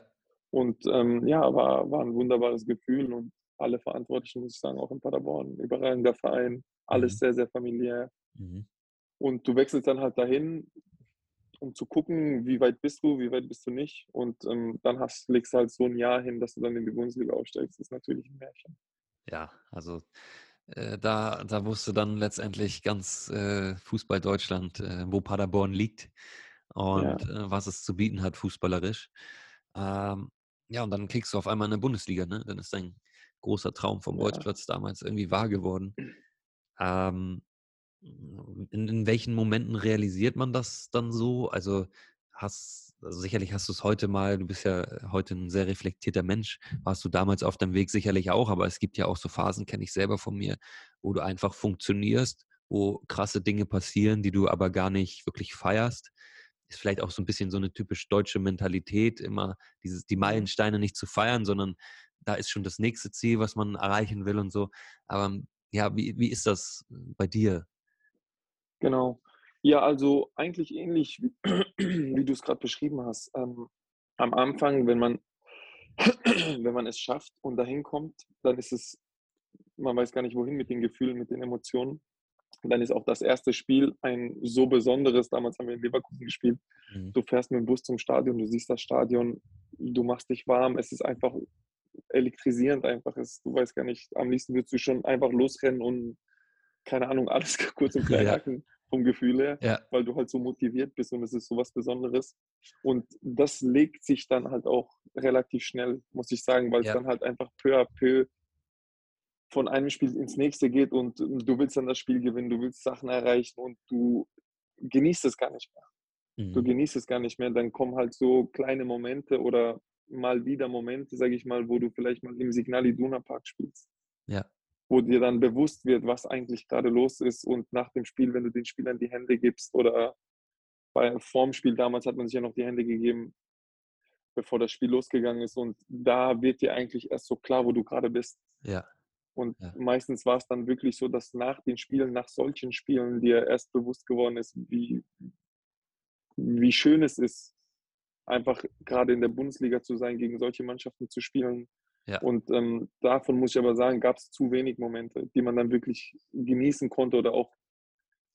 Und ähm, ja, war, war ein wunderbares Gefühl und alle Verantwortlichen, muss ich sagen, auch in Paderborn, überragender Verein, alles Mhm. sehr, sehr familiär. mhm. Und du wechselst dann halt dahin, um zu gucken, wie weit bist du, wie weit bist du nicht. Und ähm, dann hast, legst du halt so ein Jahr hin, dass du dann in die Bundesliga aufsteigst. Das ist natürlich ein Märchen. ja, also äh, da, da wusste dann letztendlich ganz äh, Fußball Deutschland, äh, wo Paderborn liegt und äh, was es zu bieten hat, fußballerisch. Ähm, ja, und dann kriegst du auf einmal eine Bundesliga, ne? Dann ist dein großer Traum vom Ja. Bolzplatz damals irgendwie wahr geworden. Ähm, in, in welchen Momenten realisiert man das dann so? Also hast, also sicherlich hast du es heute mal, du bist ja heute ein sehr reflektierter Mensch, warst du damals auf deinem Weg sicherlich auch, aber es gibt ja auch so Phasen, kenne ich selber von mir, wo du einfach funktionierst, wo krasse Dinge passieren, die du aber gar nicht wirklich feierst. Ist vielleicht auch so ein bisschen so eine typisch deutsche Mentalität, immer dieses, die Meilensteine nicht zu feiern, sondern da ist schon das nächste Ziel, was man erreichen will und so. Aber ja, wie, wie ist das bei dir? Genau. Ja, also eigentlich ähnlich, wie, du es gerade beschrieben hast. Ähm, am Anfang, wenn man, wenn man es schafft und dahin kommt, dann ist es, man weiß gar nicht wohin mit den Gefühlen, mit den Emotionen. Und dann ist auch das erste Spiel ein so besonderes. Damals haben wir in Leverkusen gespielt. Mhm. Du fährst mit dem Bus zum Stadion, du siehst das Stadion, du machst dich warm. Es ist einfach elektrisierend einfach. Es, du weißt gar nicht, am liebsten würdest du schon einfach losrennen und keine Ahnung, alles kurz und klein Ja. hacken vom Gefühl her Ja, weil du halt so motiviert bist und es ist so was Besonderes. Und das legt sich dann halt auch relativ schnell, muss ich sagen, weil es Ja. dann halt einfach peu à peu von einem Spiel ins nächste geht und du willst dann das Spiel gewinnen, du willst Sachen erreichen und du genießt es gar nicht mehr. Du mhm. genießt es gar nicht mehr. Dann kommen halt so kleine Momente oder mal wieder Momente, sage ich mal, wo du vielleicht mal im Signal Iduna Park spielst ja, wo dir dann bewusst wird, was eigentlich gerade los ist und nach dem Spiel, wenn du den Spielern die Hände gibst oder bei vorm Spiel damals hat man sich ja noch die Hände gegeben, bevor das Spiel losgegangen ist und da wird dir eigentlich erst so klar, wo du gerade bist. ja, Und Ja. meistens war es dann wirklich so, dass nach den Spielen, nach solchen Spielen dir erst bewusst geworden ist, wie, wie schön es ist, einfach gerade in der Bundesliga zu sein, gegen solche Mannschaften zu spielen. Ja. Und ähm, davon muss ich aber sagen, gab es zu wenig Momente, die man dann wirklich genießen konnte oder auch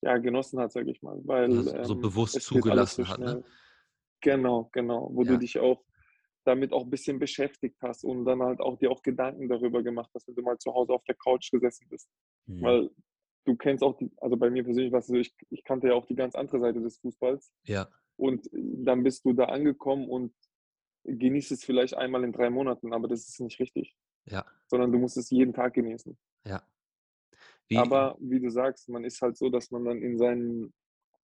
ja, genossen hat, sage ich mal. Weil, Also so ähm, bewusst alles so zugelassen hat, ne? Genau, genau. Wo Ja. du dich auch damit auch ein bisschen beschäftigt hast und dann halt auch dir auch Gedanken darüber gemacht hast, wenn du mal zu Hause auf der Couch gesessen bist. Mhm. Weil du kennst auch die, also bei mir persönlich war es so, ich, ich kannte ja auch die ganz andere Seite des Fußballs. Ja, Und dann bist du da angekommen und genießt es vielleicht einmal in drei Monaten, aber das ist nicht richtig. ja, Sondern du musst es jeden Tag genießen. ja. Wie, Aber wie du sagst, man ist halt so, dass man dann in seinen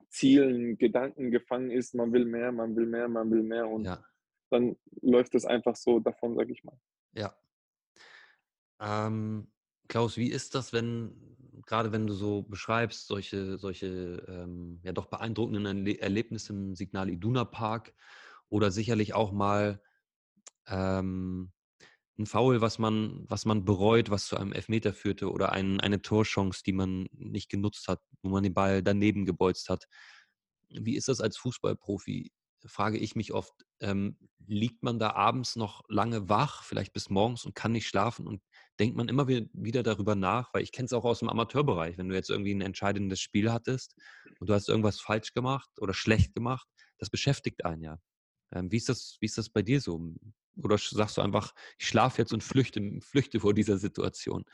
Zielen, Gedanken gefangen ist, man will mehr, man will mehr, man will mehr und ja, dann läuft es einfach so davon, sag ich mal. ja. Ähm, Klaus, wie ist das, wenn, gerade wenn du so beschreibst, solche, solche ähm, ja doch beeindruckenden Erle Erlebnisse im Signal Iduna Park oder sicherlich auch mal ähm, ein Foul, was man, was man bereut, was zu einem Elfmeter führte oder ein, eine Torchance, die man nicht genutzt hat, wo man den Ball daneben gebolzt hat. Wie ist das als Fußballprofi? Frage ich mich oft, ähm, liegt man da abends noch lange wach, vielleicht bis morgens und kann nicht schlafen und denkt man immer wi- wieder darüber nach, weil ich kenne es auch aus dem Amateurbereich, wenn du jetzt irgendwie ein entscheidendes Spiel hattest und du hast irgendwas falsch gemacht oder schlecht gemacht, das beschäftigt einen ja. Ähm, wie, ist das, wie ist das bei dir so? Oder sagst du einfach, ich schlafe jetzt und flüchte, flüchte vor dieser Situation?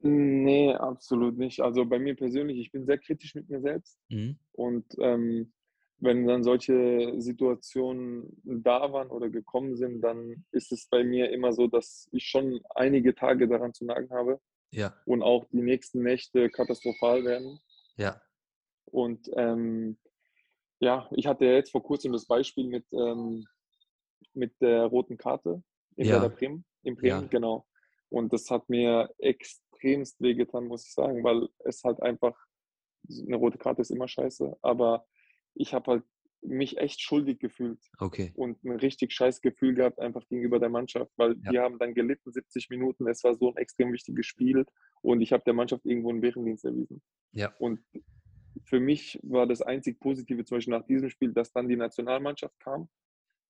Nee, absolut nicht. Also bei mir persönlich, ich bin sehr kritisch mit mir selbst Mhm. und ähm, wenn dann solche Situationen da waren oder gekommen sind, dann ist es bei mir immer so, dass ich schon einige Tage daran zu nagen habe Ja, und auch die nächsten Nächte katastrophal werden. ja, Und ähm, ja, ich hatte ja jetzt vor kurzem das Beispiel mit, ähm, mit der roten Karte in Ja. Bremen, in Bremen, Ja. genau. Und das hat mir extremst wehgetan, muss ich sagen, weil es halt einfach, eine rote Karte ist immer scheiße, aber ich habe halt mich echt schuldig gefühlt okay. und ein richtig scheiß Gefühl gehabt einfach gegenüber der Mannschaft, weil Ja. die haben dann gelitten 70 Minuten. Es war so ein extrem wichtiges Spiel und ich habe der Mannschaft irgendwo einen Bärendienst erwiesen. Ja, Und für mich war das einzig Positive zum Beispiel nach diesem Spiel, dass dann die Nationalmannschaft kam,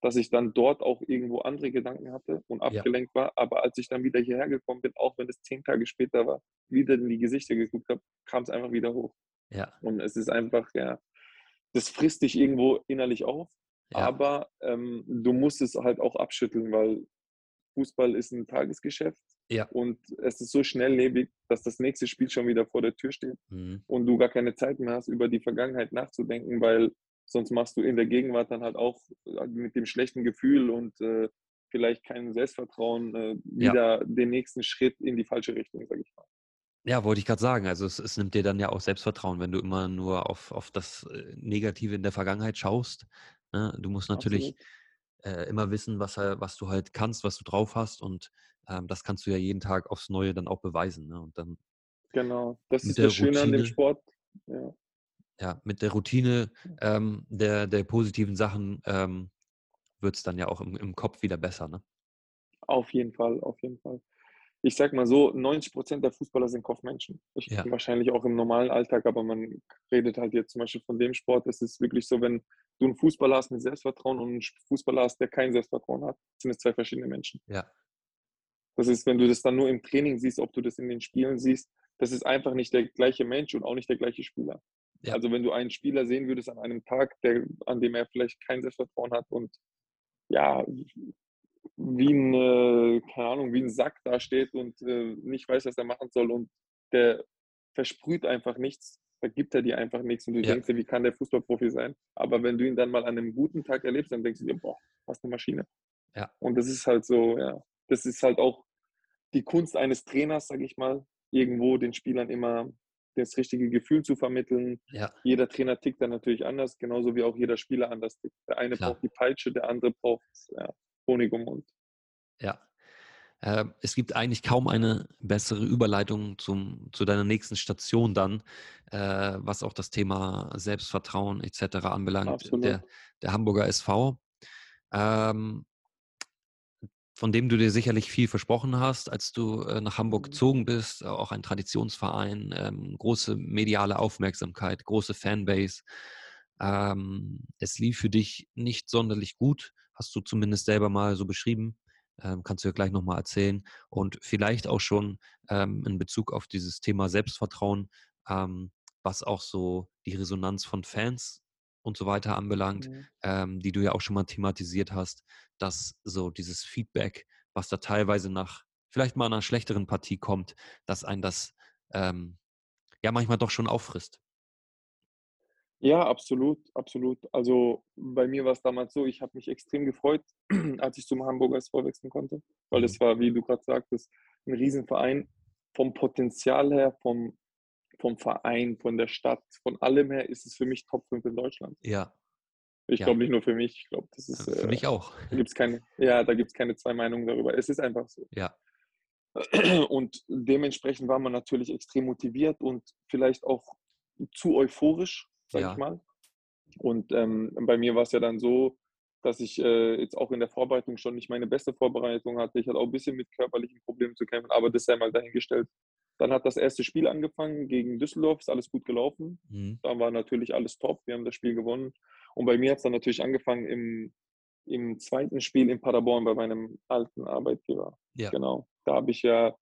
dass ich dann dort auch irgendwo andere Gedanken hatte und Ja. abgelenkt war. Aber als ich dann wieder hierher gekommen bin, auch wenn es zehn Tage später war, wieder in die Gesichter geguckt habe, kam es einfach wieder hoch. ja, Und es ist einfach, ja, das frisst dich irgendwo innerlich auf. ja, Aber ähm, du musst es halt auch abschütteln, weil Fußball ist ein Tagesgeschäft ja. und es ist so schnelllebig, dass das nächste Spiel schon wieder vor der Tür steht Mhm. und du gar keine Zeit mehr hast, über die Vergangenheit nachzudenken, weil sonst machst du in der Gegenwart dann halt auch äh, mit dem schlechten Gefühl und äh, vielleicht keinem Selbstvertrauen äh, Ja. wieder den nächsten Schritt in die falsche Richtung, sage ich mal. Ja, wollte ich gerade sagen. Also es, es nimmt dir dann ja auch Selbstvertrauen, wenn du immer nur auf, auf das äh, Negative in der Vergangenheit schaust. Ne? Du musst natürlich äh, immer wissen, was, was du halt kannst, was du drauf hast und ähm, das kannst du ja jeden Tag aufs Neue dann auch beweisen. Ne? Und dann Genau, das Mit ist der das Schöne an dem Routine. Sport. Ja. ja, mit der Routine ähm, der, der positiven Sachen ähm, wird es dann ja auch im, im Kopf wieder besser. Ne? Auf jeden Fall, auf jeden Fall. Ich sag mal so, 90 Prozent der Fußballer sind Kopfmenschen. Ich, Ja. Wahrscheinlich auch im normalen Alltag, aber man redet halt jetzt zum Beispiel von dem Sport. Es ist wirklich so, wenn du einen Fußballer hast mit Selbstvertrauen und einen Fußballer hast, der kein Selbstvertrauen hat, sind es zwei verschiedene Menschen. Ja. Das ist, wenn du das dann nur im Training siehst, ob du das in den Spielen siehst, das ist einfach nicht der gleiche Mensch und auch nicht der gleiche Spieler. Ja. Also wenn du einen Spieler sehen würdest an einem Tag, der, an dem er vielleicht kein Selbstvertrauen hat und ja, wie ein, äh, keine Ahnung, wie ein Sack da steht und äh, nicht weiß, was er machen soll und der versprüht einfach nichts, da gibt er dir einfach nichts und du Ja. denkst dir, wie kann der Fußballprofi sein? Aber wenn du ihn dann mal an einem guten Tag erlebst, dann denkst du dir, boah, was eine Maschine. Ja. Und das ist halt so, ja, das ist halt auch die Kunst eines Trainers, sage ich mal, irgendwo den Spielern immer das richtige Gefühl zu vermitteln. Ja. Jeder Trainer tickt dann natürlich anders, genauso wie auch jeder Spieler anders tickt. Der eine Klar. braucht die Peitsche, der andere braucht ja, Honig im Mund. Ja. Ähm, es gibt eigentlich kaum eine bessere Überleitung zum, zu deiner nächsten Station dann, äh, was auch das Thema Selbstvertrauen etc. anbelangt. Der, der Hamburger SV, ähm, von dem du dir sicherlich viel versprochen hast, als du äh, nach Hamburg Mhm. gezogen bist, auch ein Traditionsverein, ähm, große mediale Aufmerksamkeit, große Fanbase. Ähm, es lief für dich nicht sonderlich gut, hast du zumindest selber mal so beschrieben. Ähm, kannst du ja gleich nochmal erzählen. Und vielleicht auch schon ähm, in Bezug auf dieses Thema Selbstvertrauen, ähm, was auch so die Resonanz von Fans und so weiter anbelangt, Mhm. ähm, die du ja auch schon mal thematisiert hast, dass so dieses Feedback, was da teilweise nach vielleicht mal einer schlechteren Partie kommt, dass ein das ja manchmal doch schon auffrisst. Ja, absolut, absolut. Also bei mir war es damals so, ich habe mich extrem gefreut, als ich zum Hamburger SV wechseln konnte, weil Mhm. es war, wie du gerade sagtest, ein Riesenverein. Vom Potenzial her, vom, vom Verein, von der Stadt, von allem her ist es für mich Top 5 in Deutschland. Ja, Ich Ja. glaube nicht nur für mich, ich glaube, das ist, für äh, mich auch. da gibt es keine, ja, da gibt's keine zwei Meinungen darüber. Es ist einfach so. Ja, Und dementsprechend war man natürlich extrem motiviert und vielleicht auch zu euphorisch, sage Ja. ich mal. Und ähm, bei mir war es ja dann so, dass ich äh, jetzt auch in der Vorbereitung schon nicht meine beste Vorbereitung hatte. Ich hatte auch ein bisschen mit körperlichen Problemen zu kämpfen, aber das sei mal dahingestellt. Dann hat das erste Spiel angefangen gegen Düsseldorf, ist alles gut gelaufen. mhm. Da war natürlich alles top, wir haben das Spiel gewonnen. Und bei mir hat es dann natürlich angefangen im, im zweiten Spiel in Paderborn bei meinem alten Arbeitgeber. ja, Genau. Da habe ich ja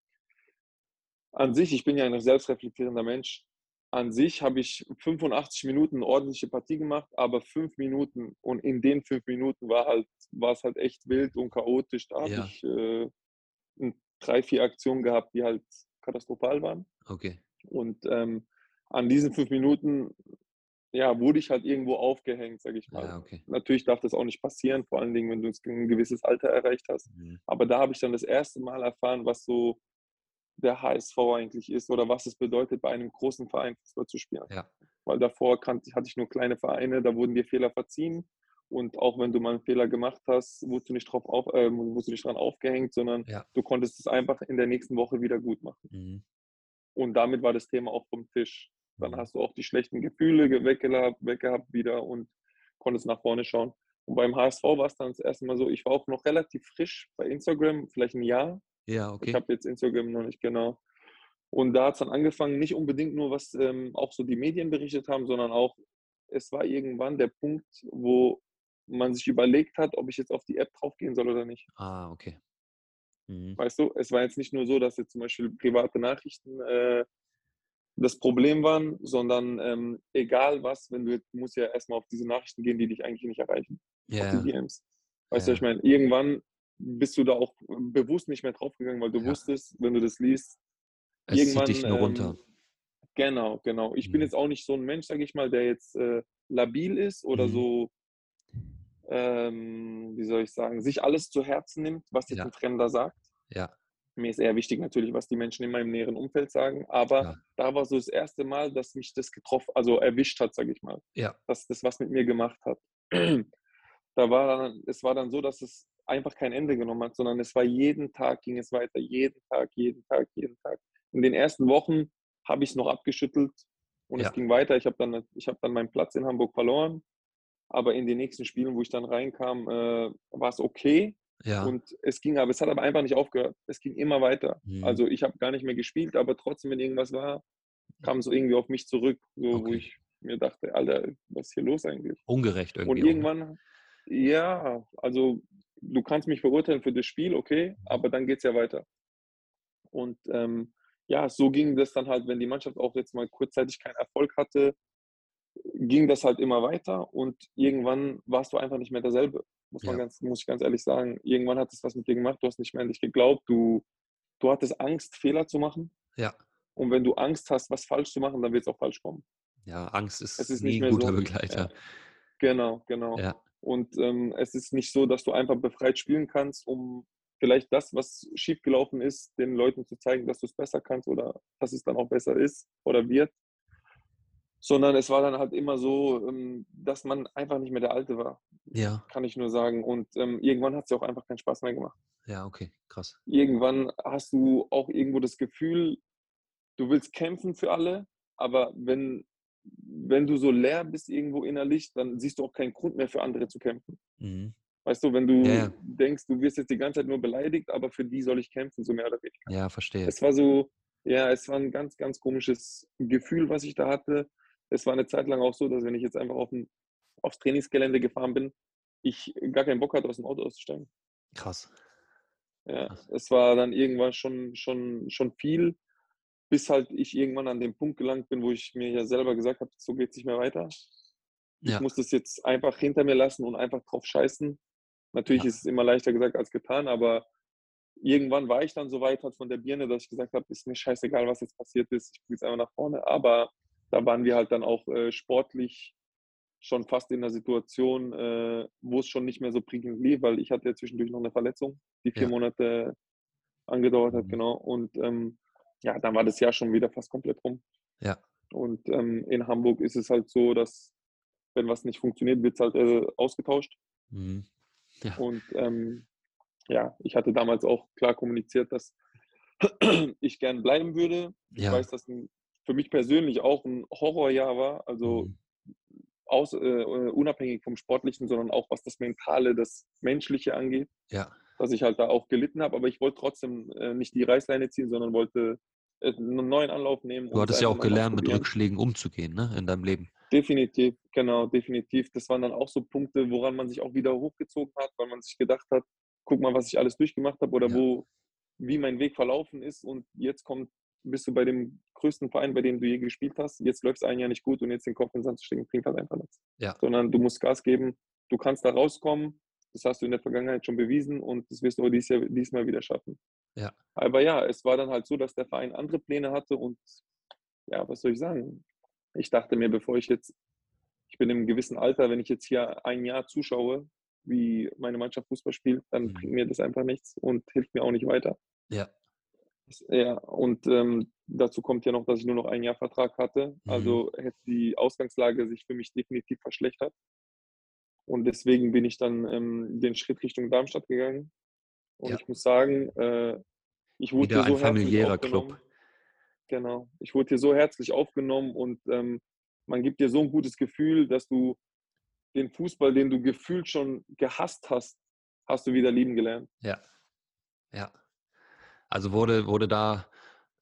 an sich, ich bin ja ein selbstreflektierender Mensch. An sich habe ich 85 Minuten eine ordentliche Partie gemacht, aber fünf Minuten und in den fünf Minuten war halt, war es halt echt wild und chaotisch. Da habe Ja. ich äh, drei, vier Aktionen gehabt, die halt katastrophal waren. okay. Und ähm, an diesen fünf Minuten ja, wurde ich halt irgendwo aufgehängt, sage ich mal. Ja, okay. Natürlich darf das auch nicht passieren, vor allen Dingen, wenn du ein gewisses Alter erreicht hast. Mhm. Aber da habe ich dann das erste Mal erfahren, was so der HSV eigentlich ist oder was es bedeutet, bei einem großen Verein Fußball zu spielen. Ja. Weil davor kannte, hatte ich nur kleine Vereine, da wurden dir Fehler verziehen. Und auch wenn du mal einen Fehler gemacht hast, wurdest du nicht, drauf auf, äh, wurdest du nicht dran aufgehängt, sondern Ja. du konntest es einfach in der nächsten Woche wieder gut machen. Mhm. Und damit war das Thema auch vom Tisch. Dann Mhm. hast du auch die schlechten Gefühle ge- weggehabt, weggehabt wieder und konntest nach vorne schauen. Und beim HSV war es dann das erste Mal so, ich war auch noch relativ frisch bei Instagram, vielleicht ein Jahr. Ja, Ich okay. habe jetzt Instagram noch nicht genau. Und da hat es dann angefangen, nicht unbedingt nur, was ähm, auch so die Medien berichtet haben, sondern auch, es war irgendwann der Punkt, wo man sich überlegt hat, ob ich jetzt auf die App draufgehen soll oder nicht. Ah, okay. Mhm. Weißt du, es war jetzt nicht nur so, dass jetzt zum Beispiel private Nachrichten äh, das Problem waren, sondern ähm, egal was, wenn du, du musst ja erstmal auf diese Nachrichten gehen, die dich eigentlich nicht erreichen, auf die. DMs. Weißt du, Ja. ich meine, irgendwann bist du da auch bewusst nicht mehr draufgegangen, weil du Ja. wusstest, wenn du das liest, es zieht irgendwann, dich nur ähm, runter. Genau, genau. Ich bin Mhm. jetzt auch nicht so ein Mensch, sage ich mal, der jetzt äh, labil ist oder Mhm. so, ähm, wie soll ich sagen, sich alles zu Herzen nimmt, was jetzt Ja. ein Fremder sagt. Ja, Mir ist eher wichtig natürlich, was die Menschen in meinem näheren Umfeld sagen. Aber Klar. da war so das erste Mal, dass mich das getroffen, also erwischt hat, sage ich mal. ja, Dass das was mit mir gemacht hat. Da war dann, es war dann so, dass es einfach kein Ende genommen hat, sondern es war jeden Tag, ging es weiter, jeden Tag, jeden Tag, jeden Tag. In den ersten Wochen habe ich es noch abgeschüttelt und Ja. es ging weiter. Ich habe dann, ich habe dann meinen Platz in Hamburg verloren. Aber in den nächsten Spielen, wo ich dann reinkam, äh, war es okay. ja. Und es ging aber, es hat aber einfach nicht aufgehört. Es ging immer weiter. Mhm. Also ich habe gar nicht mehr gespielt, aber trotzdem, wenn irgendwas war, kam so irgendwie auf mich zurück, so, wo Okay. ich mir dachte, Alter, was ist hier los eigentlich? Ungerecht Und irgendwie. auch, ne? irgendwann, ja, also du kannst mich verurteilen für das Spiel, okay, aber dann geht es ja weiter. Und ähm, ja, so ging das dann halt, wenn die Mannschaft auch jetzt mal kurzzeitig keinen Erfolg hatte, ging das halt immer weiter und irgendwann warst du einfach nicht mehr derselbe, muss man Ja. ganz, muss ich ganz ehrlich sagen. Irgendwann hat es was mit dir gemacht, du hast nicht mehr an dich geglaubt, du, du hattest Angst, Fehler zu machen. Ja. Und wenn du Angst hast, was falsch zu machen, dann wird es auch falsch kommen. ja, Angst ist, Es ist nie nicht ein guter so. Begleiter. Genau, genau. Ja. Und ähm, es ist nicht so, dass du einfach befreit spielen kannst, um vielleicht das, was schiefgelaufen ist, den Leuten zu zeigen, dass du es besser kannst oder dass es dann auch besser ist oder wird. Sondern es war dann halt immer so, ähm, dass man einfach nicht mehr der Alte war, Ja, kann ich nur sagen. Und ähm, irgendwann hat es ja auch einfach keinen Spaß mehr gemacht. ja, okay, krass. Irgendwann hast du auch irgendwo das Gefühl, du willst kämpfen für alle, aber wenn, wenn du so leer bist irgendwo innerlich, dann siehst du auch keinen Grund mehr für andere zu kämpfen. Mhm. Weißt du, wenn du ja. denkst, du wirst jetzt die ganze Zeit nur beleidigt, aber für die soll ich kämpfen, so mehr oder weniger. Ja, verstehe. Es war so, ja, es war ein ganz, ganz komisches Gefühl, was ich da hatte. Es war eine Zeit lang auch so, dass wenn ich jetzt einfach auf ein, aufs Trainingsgelände gefahren bin, ich gar keinen Bock hatte, aus dem Auto auszusteigen. Krass. Ja, Krass. es war dann irgendwann schon, schon, schon viel, bis halt ich irgendwann an den Punkt gelangt bin, wo ich mir ja selber gesagt habe, so geht es nicht mehr weiter. Ich Ja, muss das jetzt einfach hinter mir lassen und einfach drauf scheißen. Natürlich Ja. ist es immer leichter gesagt als getan, aber irgendwann war ich dann so weit halt von der Birne, dass ich gesagt habe, ist mir scheißegal, was jetzt passiert ist, ich gehe jetzt einfach nach vorne. Aber da waren wir halt dann auch äh, sportlich schon fast in einer Situation, äh, wo es schon nicht mehr so prickelnd lief, weil ich hatte ja zwischendurch noch eine Verletzung, die vier Ja. Monate angedauert hat, Mhm. genau. Und ähm, ja, dann war das Jahr schon wieder fast komplett rum. Ja. Und ähm, in Hamburg ist es halt so, dass wenn was nicht funktioniert, wird es halt äh, ausgetauscht. mhm. ja, Und ähm, ja, ich hatte damals auch klar kommuniziert, dass ich gern bleiben würde. Ich Ja. weiß, dass ein, für mich persönlich auch ein Horrorjahr war, also Mhm. aus, äh, unabhängig vom Sportlichen, sondern auch was das Mentale, das Menschliche angeht, ja, dass ich halt da auch gelitten habe. Aber ich wollte trotzdem äh, nicht die Reißleine ziehen, sondern wollte äh, einen neuen Anlauf nehmen. Du hattest ja auch gelernt, mit. Rückschlägen umzugehen, ne, in deinem Leben. Definitiv, genau, definitiv. Das waren dann auch so Punkte, woran man sich auch wieder hochgezogen hat, weil man sich gedacht hat, guck mal, was ich alles durchgemacht habe oder Ja. wo, wie mein Weg verlaufen ist und jetzt kommt, bist du bei dem größten Verein, bei dem du je gespielt hast, jetzt läuft es ein Jahr nicht gut und jetzt den Kopf in den Sand zu stecken, bringt halt einfach nichts. Ja. Sondern du musst Gas geben, du kannst da rauskommen, das hast du in der Vergangenheit schon bewiesen und das wirst du auch dies Jahr, diesmal wieder schaffen. Ja. Aber ja, es war dann halt so, dass der Verein andere Pläne hatte und ja, was soll ich sagen? Ich dachte mir, bevor ich jetzt, ich bin im gewissen Alter, wenn ich jetzt hier ein Jahr zuschaue, wie meine Mannschaft Fußball spielt, dann Mhm. bringt mir das einfach nichts und hilft mir auch nicht weiter. Ja, Ja, und ähm, dazu kommt ja noch, dass ich nur noch ein Jahr Vertrag hatte. Mhm. Also hätte die Ausgangslage sich für mich definitiv verschlechtert. Und deswegen bin ich dann ähm, den Schritt Richtung Darmstadt gegangen. Und Ja. ich muss sagen, äh, ich wurde wieder hier ein so herzlich familiärer aufgenommen. Club. Genau. Ich wurde hier so herzlich aufgenommen und ähm, man gibt dir so ein gutes Gefühl, dass du den Fußball, den du gefühlt schon gehasst hast, hast du wieder lieben gelernt. Ja, ja. Also wurde, wurde da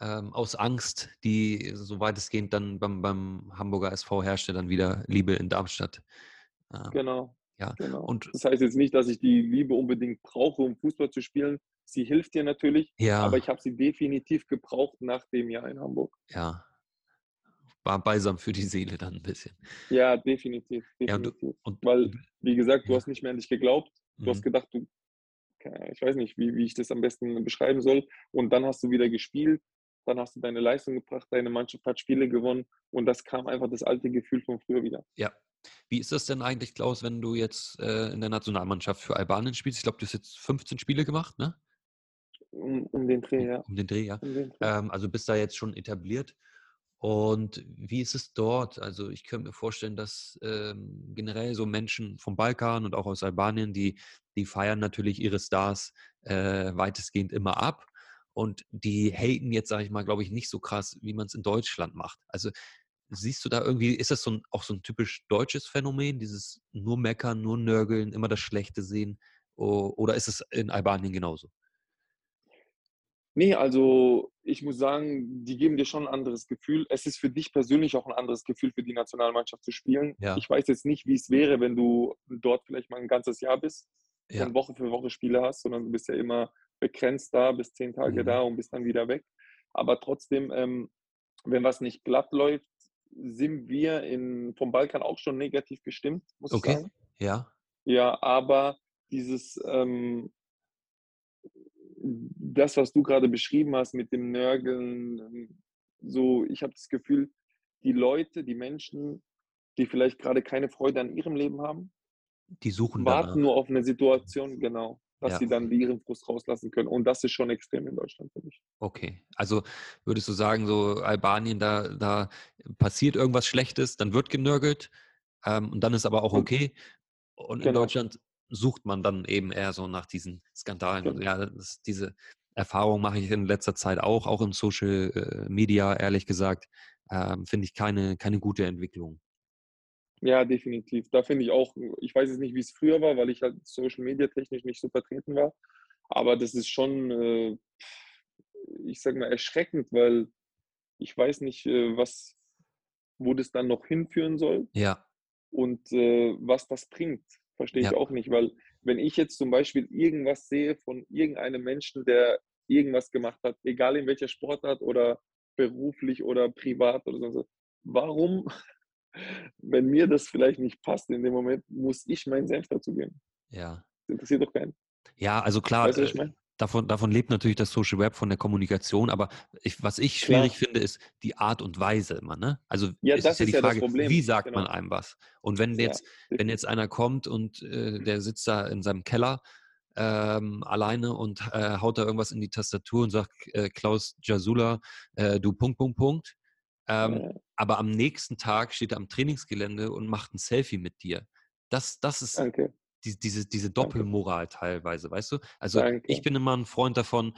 ähm, aus Angst, die so weitestgehend dann beim, beim Hamburger SV herrschte, dann wieder Liebe in Darmstadt. Ähm, Genau. Ja. genau. Und Das heißt jetzt nicht, dass ich die Liebe unbedingt brauche, um Fußball zu spielen. Sie hilft dir natürlich, ja, aber ich habe sie definitiv gebraucht nach dem Jahr in Hamburg. ja, war balsam für die Seele dann ein bisschen. Ja, definitiv. Ja, und du- definitiv. Und Weil, wie gesagt, du hast nicht mehr an dich geglaubt. Du hast Mhm. gedacht, du, ich weiß nicht, wie, wie ich das am besten beschreiben soll. Und dann hast du wieder gespielt, dann hast du deine Leistung gebracht, deine Mannschaft hat Spiele gewonnen und das kam einfach das alte Gefühl von früher wieder. Ja. Wie ist das denn eigentlich, Klaus, wenn du jetzt äh, in der Nationalmannschaft für Albanien spielst? Ich glaube, du hast jetzt 15 Spiele gemacht, ne? Um, um den Dreh, ja. Um den Dreh, ja. Um den Dreh. Ähm, also bist da jetzt schon etabliert. Und wie ist es dort? Also ich könnte mir vorstellen, dass ähm, generell so Menschen vom Balkan und auch aus Albanien, die, die feiern natürlich ihre Stars äh, weitestgehend immer ab. Und die haten jetzt, sage ich mal, glaube ich, nicht so krass, wie man es in Deutschland macht. Also siehst du da irgendwie, ist das so ein, auch so ein typisch deutsches Phänomen, dieses nur meckern, nur nörgeln, immer das Schlechte sehen? Oder ist es in Albanien genauso? Nee, also ich muss sagen, die geben dir schon ein anderes Gefühl. Es ist für dich persönlich auch ein anderes Gefühl, für die Nationalmannschaft zu spielen. Ja. Ich weiß jetzt nicht, wie es wäre, wenn du dort vielleicht mal ein ganzes Jahr bist Ja. und Woche für Woche Spiele hast, sondern du bist ja immer begrenzt da, bist zehn Tage Mhm. da und bist dann wieder weg. Aber trotzdem, ähm, wenn was nicht glatt läuft, sind wir in, vom Balkan auch schon negativ gestimmt, muss Okay. ich sagen. Ja, Ja, aber dieses, ähm, das, was du gerade beschrieben hast mit dem Nörgeln, ähm, so, ich habe das Gefühl, die Leute, die Menschen, die vielleicht gerade keine Freude an ihrem Leben haben, die suchen danach. warten nur auf eine Situation, genau, dass Ja. sie dann ihren Frust rauslassen können. Und das ist schon extrem in Deutschland, finde ich. Okay, also würdest du sagen, so Albanien, da, da passiert irgendwas Schlechtes, dann wird genörgelt ähm, und dann ist aber auch okay. Und in Genau. Deutschland sucht man dann eben eher so nach diesen Skandalen. Genau. ja, das, diese Erfahrung mache ich in letzter Zeit auch, auch im Social äh, Media, ehrlich gesagt, ähm, finde ich keine, keine gute Entwicklung. Ja, definitiv. Da finde ich auch, ich weiß jetzt nicht, wie es früher war, weil ich halt Social Media technisch nicht so vertreten war. Aber das ist schon, äh, ich sag mal, erschreckend, weil ich weiß nicht, äh, was, wo das dann noch hinführen soll Ja, und äh, was das bringt. Verstehe ich Ja. auch nicht, weil wenn ich jetzt zum Beispiel irgendwas sehe von irgendeinem Menschen, der irgendwas gemacht hat, egal in welcher Sportart oder beruflich oder privat oder sonst was, warum, wenn mir das vielleicht nicht passt in dem Moment, muss ich meinen Senf dazu geben? ja. Das interessiert doch keinen. Ja, also klar, Weißt du, was ich äh, meine? davon, davon lebt natürlich das Social Web von der Kommunikation, aber ich, was ich Klar. schwierig finde, ist die Art und Weise immer, ne? Also Ja, es das ist ja die ja Frage, wie sagt genau. man einem was? Und wenn Ja, jetzt, wenn jetzt einer kommt und äh, der sitzt da in seinem Keller ähm, alleine und äh, haut da irgendwas in die Tastatur und sagt, äh, Klaus Jasula, äh, du Punkt, Punkt, Punkt. Ähm. Aber am nächsten Tag steht er am Trainingsgelände und macht ein Selfie mit dir. Das, das ist Danke. die, diese, diese Danke. Doppelmoral teilweise, weißt du? Also Danke. ich bin immer ein Freund davon,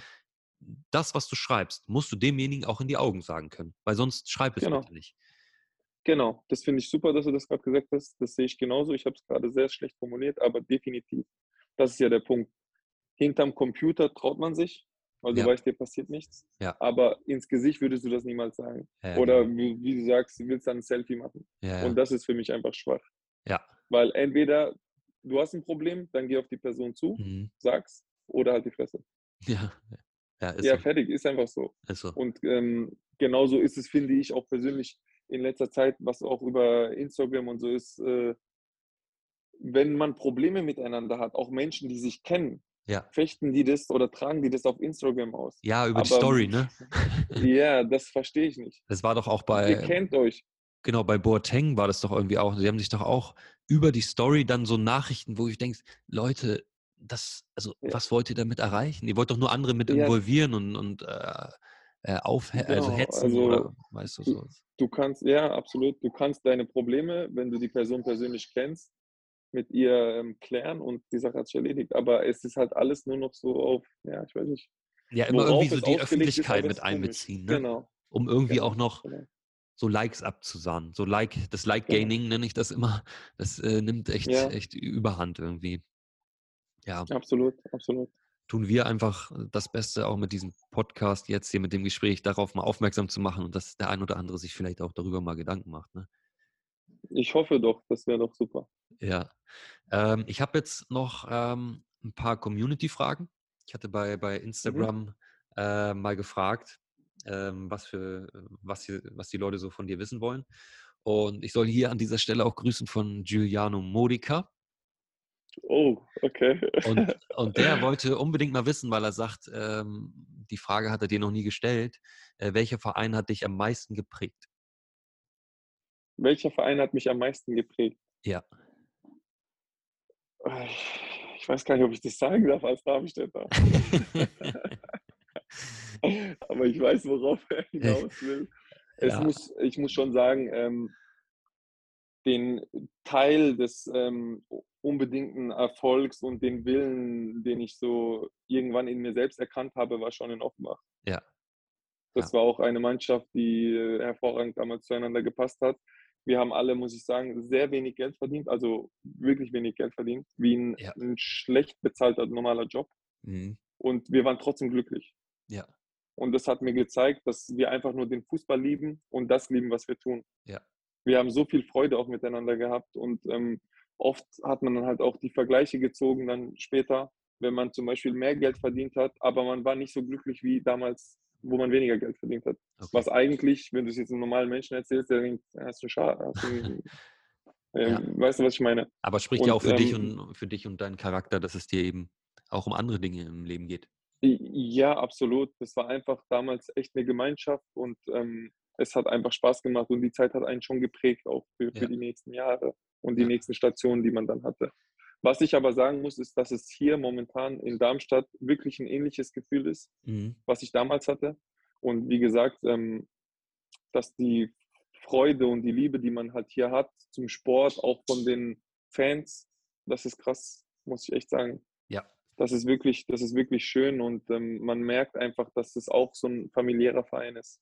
das, was du schreibst, musst du demjenigen auch in die Augen sagen können, weil sonst schreib es Genau. bitte nicht. Genau, das finde ich super, dass du das gerade gesagt hast. Das sehe ich genauso. Ich habe es gerade sehr schlecht formuliert, aber definitiv. Das ist ja der Punkt. Hinterm Computer traut man sich, weil du Ja. weißt, dir passiert nichts. Ja. Aber ins Gesicht würdest du das niemals sagen. Ja, Oder genau. wie, wie du sagst, du willst dann ein Selfie machen. Und das ist für mich einfach schwach. ja. Weil entweder du hast ein Problem, dann geh auf die Person zu, Mhm. sag's, oder halt die Fresse. ja. Ja, ja, so. fertig, ist einfach so. Ist so. Und ähm, genauso ist es, finde ich, auch persönlich in letzter Zeit, was auch über Instagram und so ist, äh, wenn man Probleme miteinander hat, auch Menschen, die sich kennen, Ja. fechten die das oder tragen die das auf Instagram aus. Ja, über die Aber- Story, ne? Ja, das verstehe ich nicht. Das war doch auch Ihr bei, kennt euch. genau, bei Boateng war das doch irgendwie auch. Sie haben sich doch auch über die Story dann so Nachrichten, wo ich denke, Leute, das, also Ja. was wollt ihr damit erreichen? Ihr wollt doch nur andere mit Ja. involvieren und, und äh, äh, auf, also Genau, hetzen also oder weißt du- so. Du kannst, ja, absolut, du kannst deine Probleme, wenn du die Person persönlich kennst, mit ihr ähm, klären und die Sache hat sich erledigt. Aber es ist halt alles nur noch so auf, ja, ich weiß nicht. Ja, immer irgendwie so die ist, Öffentlichkeit mit ist komisch. einbeziehen, ne? Genau. um irgendwie genau, auch noch genau. so Likes abzusahnen. So Like, das Like-Gaining nenne ich das immer. Das äh, nimmt echt, Ja. echt Überhand irgendwie. Ja, Absolut, absolut. tun wir einfach das Beste auch mit diesem Podcast jetzt hier mit dem Gespräch darauf mal aufmerksam zu machen und dass der ein oder andere sich vielleicht auch darüber mal Gedanken macht. Ne? Ich hoffe doch, das wäre doch super. Ja. Ähm, ich habe jetzt noch ähm, ein paar Community-Fragen. Ich hatte bei, bei Instagram äh, mal gefragt, ähm, was, für, was, hier, was die Leute so von dir wissen wollen. Und ich soll hier an dieser Stelle auch grüßen von Giuliano Modica. Oh, okay. Und, und der wollte unbedingt mal wissen, weil er sagt, ähm, die Frage hat er dir noch nie gestellt. Äh, welcher Verein hat dich am meisten geprägt? Welcher Verein hat mich am meisten geprägt? Ja. Ich weiß gar nicht, ob ich das sagen darf als Darmstädter. Aber ich weiß, worauf er hinaus will. Es Ja. muss, ich muss schon sagen, ähm, den Teil des ähm, unbedingten Erfolgs und den Willen, den ich so irgendwann in mir selbst erkannt habe, war schon in Offenbach. Ja. Das war auch eine Mannschaft, die äh, hervorragend damals zueinander gepasst hat. Wir haben alle, muss ich sagen, sehr wenig Geld verdient, also wirklich wenig Geld verdient, wie ein, Ja. ein schlecht bezahlter normaler Job. Mhm. Und wir waren trotzdem glücklich. Ja. Und das hat mir gezeigt, dass wir einfach nur den Fußball lieben und das lieben, was wir tun. Ja. Wir haben so viel Freude auch miteinander gehabt und ähm, oft hat man dann halt auch die Vergleiche gezogen dann später, wenn man zum Beispiel mehr Geld verdient hat, aber man war nicht so glücklich wie damals, wo man weniger Geld verdient hat. Okay. Was eigentlich, wenn du es jetzt einem normalen Menschen erzählst, der denkt, "Ja, hast du Scha hast du einen, ähm, Ja. Weißt du, was ich meine? Aber spricht ja auch für dich ähm, und für dich und deinen Charakter, dass es dir eben auch um andere Dinge im Leben geht. Ja, absolut. Das war einfach damals echt eine Gemeinschaft und ähm, es hat einfach Spaß gemacht und die Zeit hat einen schon geprägt, auch für, für Ja. die nächsten Jahre und die Ja. nächsten Stationen, die man dann hatte. Was ich aber sagen muss, ist, dass es hier momentan in Darmstadt wirklich ein ähnliches Gefühl ist, Mhm. was ich damals hatte. Und wie gesagt, ähm, dass die Freude und die Liebe, die man halt hier hat zum Sport, auch von den Fans, das ist krass, muss ich echt sagen. Ja. Das ist wirklich, das ist wirklich schön und ähm, man merkt einfach, dass es auch so ein familiärer Verein ist.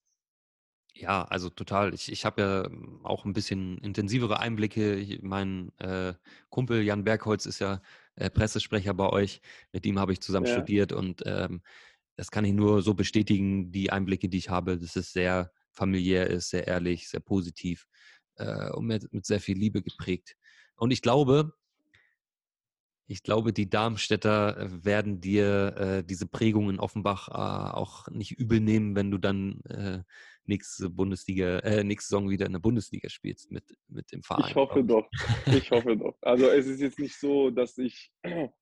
Ja, also total. Ich, ich habe ja ähm, auch ein bisschen intensivere Einblicke. Ich, mein äh, Kumpel Jan Bergholz ist ja äh, Pressesprecher bei euch. Mit ihm habe ich zusammen Ja. studiert und ähm, das kann ich nur so bestätigen, die Einblicke, die ich habe, dass es sehr familiär ist, sehr ehrlich, sehr positiv äh, und mit, mit sehr viel Liebe geprägt. Und ich glaube, ich glaube, die Darmstädter äh, werden dir äh, diese Prägung in Offenbach äh, auch nicht übel nehmen, wenn du dann äh, nächste Bundesliga, äh, nächste Saison wieder in der Bundesliga spielst mit, mit dem Verein. Ich hoffe doch. Ich hoffe doch. Also es ist jetzt nicht so, dass ich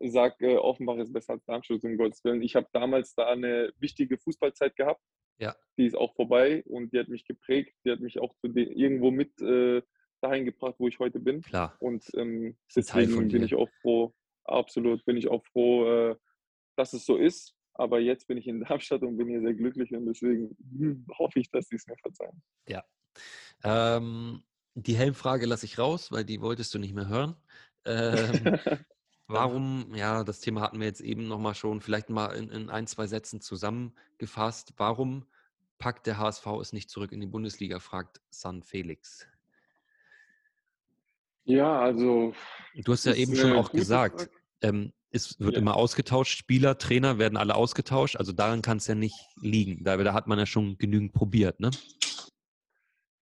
sage, äh, Offenbach ist besser als Darmstadt, um Gottes Willen. Ich habe damals da eine wichtige Fußballzeit gehabt. Ja. Die ist auch vorbei und die hat mich geprägt. Die hat mich auch irgendwo mit äh, dahin gebracht, wo ich heute bin. Klar. Und ähm, deswegen bin ich auch froh, absolut bin ich auch froh, äh, dass es so ist. Aber jetzt bin ich in Darmstadt und bin hier sehr glücklich und deswegen hm, hoffe ich, dass sie es mir verzeihen. Ähm, die Helmfrage lasse ich raus, weil die wolltest du nicht mehr hören. Ähm, warum, ja, das Thema hatten wir jetzt eben nochmal schon, vielleicht mal in, in ein, zwei Sätzen zusammengefasst. Warum packt der HSV es nicht zurück in die Bundesliga, fragt San Felix. Ja, also Du hast ja eben schon auch gesagt, ähm, es wird Ja. immer ausgetauscht, Spieler, Trainer werden alle ausgetauscht, also daran kann es ja nicht liegen. Da, da hat man ja schon genügend probiert, ne?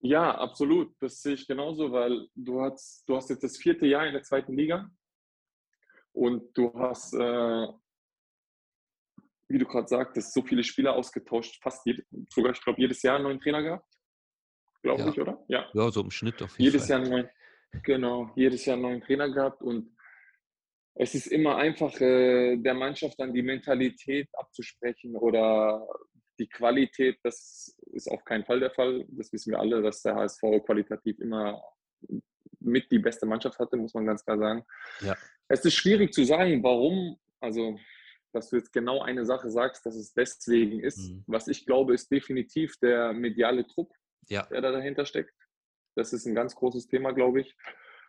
Ja, absolut. Das sehe ich genauso, weil du hast, du hast jetzt das vierte Jahr in der zweiten Liga und du hast, äh, wie du gerade sagtest, so viele Spieler ausgetauscht, fast jede, sogar, ich glaube, jedes Jahr einen neuen Trainer gehabt. Glaube Ja. ich, oder? Ja. Ja, so im Schnitt auf jeden jedes Fall. Jahr einen neuen, genau, jedes Jahr einen neuen Trainer gehabt und es ist immer einfach, äh, der Mannschaft dann die Mentalität abzusprechen oder die Qualität, das ist auf keinen Fall der Fall. Das wissen wir alle, dass der HSV qualitativ immer mit die beste Mannschaft hatte, muss man ganz klar sagen. Ja. Es ist schwierig zu sagen, warum, also dass du jetzt genau eine Sache sagst, dass es deswegen ist. Mhm. Was ich glaube, ist definitiv der mediale Druck, Ja, der da dahinter steckt. Das ist ein ganz großes Thema, glaube ich.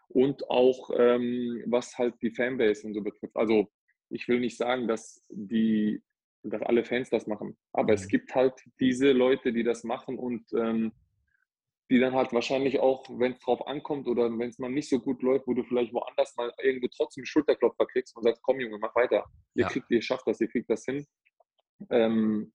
Und auch, ähm, was halt die Fanbase und so betrifft. Also, ich will nicht sagen, dass, die, dass alle Fans das machen, aber es Mhm. gibt halt diese Leute, die das machen und ähm, die dann halt wahrscheinlich auch, wenn es drauf ankommt oder wenn es mal nicht so gut läuft, wo du vielleicht woanders mal irgendwo trotzdem Schulterklopfer kriegst und sagst, komm Junge, mach weiter. Ihr Ja. kriegt, ihr schafft das, ihr kriegt das hin. Ähm,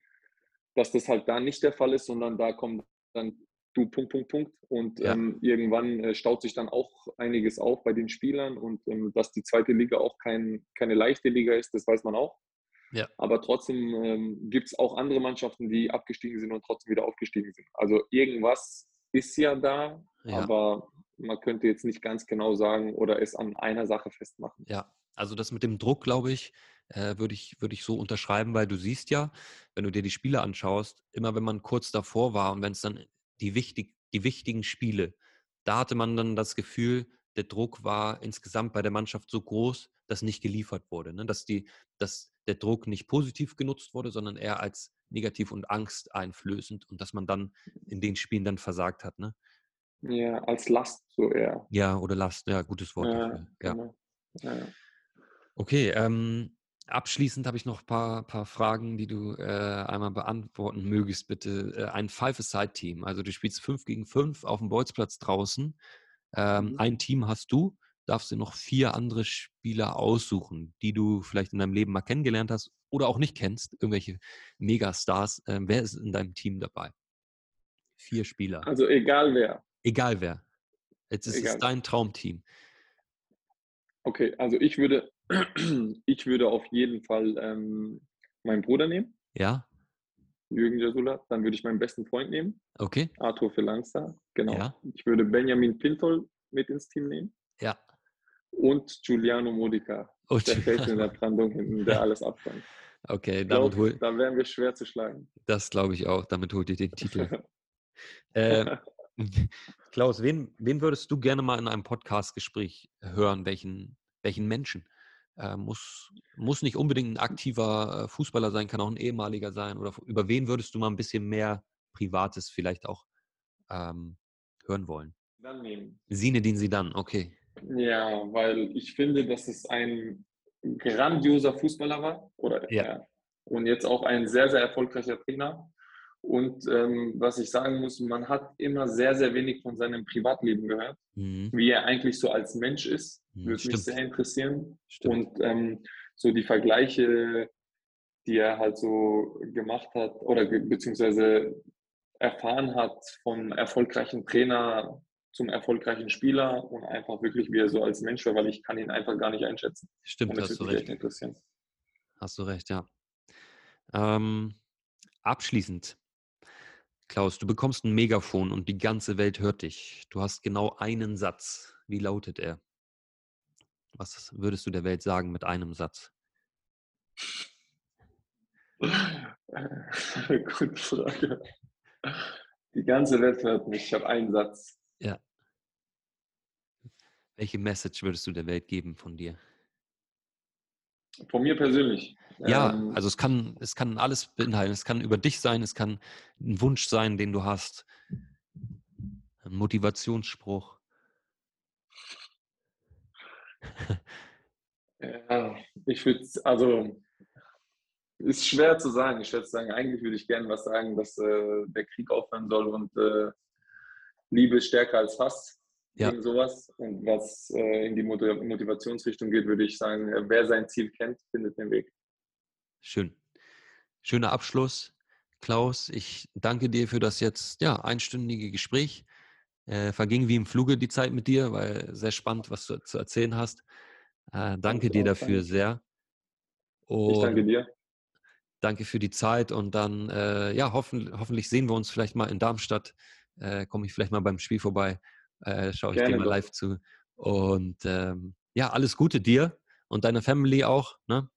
dass das halt da nicht der Fall ist, sondern da kommt dann du Punkt, Punkt, Punkt. Und Ja. ähm, irgendwann äh, staut sich dann auch einiges auf bei den Spielern und ähm, dass die zweite Liga auch kein, keine leichte Liga ist, das weiß man auch. Ja. Aber trotzdem ähm, gibt es auch andere Mannschaften, die abgestiegen sind und trotzdem wieder aufgestiegen sind. Also irgendwas ist ja da, Ja. aber man könnte jetzt nicht ganz genau sagen oder es an einer Sache festmachen. Ja, also das mit dem Druck, glaube ich, äh, würde ich, würde ich so unterschreiben, weil du siehst ja, wenn du dir die Spiele anschaust, immer wenn man kurz davor war und wenn es dann die, wichtig, die wichtigen Spiele, da hatte man dann das Gefühl, der Druck war insgesamt bei der Mannschaft so groß, dass nicht geliefert wurde. Ne? Dass, die, dass der Druck nicht positiv genutzt wurde, sondern eher als negativ und angsteinflößend und dass man dann in den Spielen dann versagt hat. Ne? Ja, als Last so eher. Ja, oder Last, ja, gutes Wort Ja, dafür. Ja. genau. Ja. Okay, ähm, abschließend habe ich noch ein paar, paar Fragen, die du äh, einmal beantworten mögest, bitte. Äh, ein Five-A-Side-Team, also du spielst 5 gegen 5 auf dem Bolzplatz draußen. Ähm, Mhm. Ein Team hast du, darfst du noch vier andere Spieler aussuchen, die du vielleicht in deinem Leben mal kennengelernt hast oder auch nicht kennst, irgendwelche Megastars, äh, wer ist in deinem Team dabei? Vier Spieler. Also egal wer. Egal wer. Jetzt ist Egal. es dein Traumteam. Okay, also ich würde, ich würde auf jeden Fall ähm, meinen Bruder nehmen, Ja? Jürgen Jasula. Dann würde ich meinen besten Freund nehmen, Okay? Arthur Felangster. Genau. Ja. Ich würde Benjamin Pintol mit ins Team nehmen Ja. und Giuliano Modica. Und, Der fällt in der Brandung hinten, der alles abfängt. okay, damit glaub, hol, da wären wir schwer zu schlagen. das glaube ich auch. Damit holt ihr den Titel. äh, Klaus, wen, wen würdest du gerne mal in einem Podcast-Gespräch hören? Welchen, welchen Menschen? Äh, muss, muss nicht unbedingt ein aktiver äh, Fußballer sein, kann auch ein ehemaliger sein. Oder über wen würdest du mal ein bisschen mehr Privates vielleicht auch ähm, hören wollen? Dann nehmen. Sinedin Sidan, okay. Ja, weil ich finde, dass es ein grandioser Fußballer war. Oder, Ja. ja. Und jetzt auch ein sehr, sehr erfolgreicher Trainer. Und ähm, was ich sagen muss, man hat immer sehr, sehr wenig von seinem Privatleben gehört. Mhm. Wie er eigentlich so als Mensch ist, Mhm, würde mich sehr interessieren. Stimmt. Und ähm, so die Vergleiche, die er halt so gemacht hat oder ge- beziehungsweise erfahren hat vom erfolgreichen Trainer zum erfolgreichen Spieler und einfach wirklich, wie er so als Mensch war, weil ich kann ihn einfach gar nicht einschätzen. Stimmt, Und das hast du würde mich echt recht. interessieren. Hast du recht, ja. Ähm, abschließend, Klaus, du bekommst ein Megafon und die ganze Welt hört dich. Du hast genau einen Satz. Wie lautet er? Was würdest du der Welt sagen mit einem Satz? Gute Frage. Die ganze Welt hört mich. Ich habe einen Satz. Welche Message würdest du der Welt geben von dir? Von mir persönlich. Ja, Ähm, also es kann, es kann alles beinhalten. Es kann über dich sein, es kann ein Wunsch sein, den du hast. Ein Motivationsspruch. Ja, ich würde, also, ist schwer zu sagen. Ich würde sagen, eigentlich würde ich gerne was sagen, dass äh, der Krieg aufhören soll und äh, Liebe ist stärker als Hass. Ja. Irgend sowas. Und was äh, in die Motiv- Motivationsrichtung geht, würde ich sagen, wer sein Ziel kennt, findet den Weg. Schön. Schöner Abschluss. Klaus, ich danke dir für das jetzt ja, einstündige Gespräch. Äh, verging wie im Fluge die Zeit mit dir, weil sehr spannend, was du zu erzählen hast. Äh, danke dir dafür danke. sehr. Ich danke Und dir. danke für die Zeit und dann, äh, ja, hoffen, hoffentlich sehen wir uns vielleicht mal in Darmstadt. Äh, Komme ich vielleicht mal beim Spiel vorbei, äh, schaue ich dir Gerne mal doch. live zu. Und ähm, ja, alles Gute dir und deiner Family auch. Ne?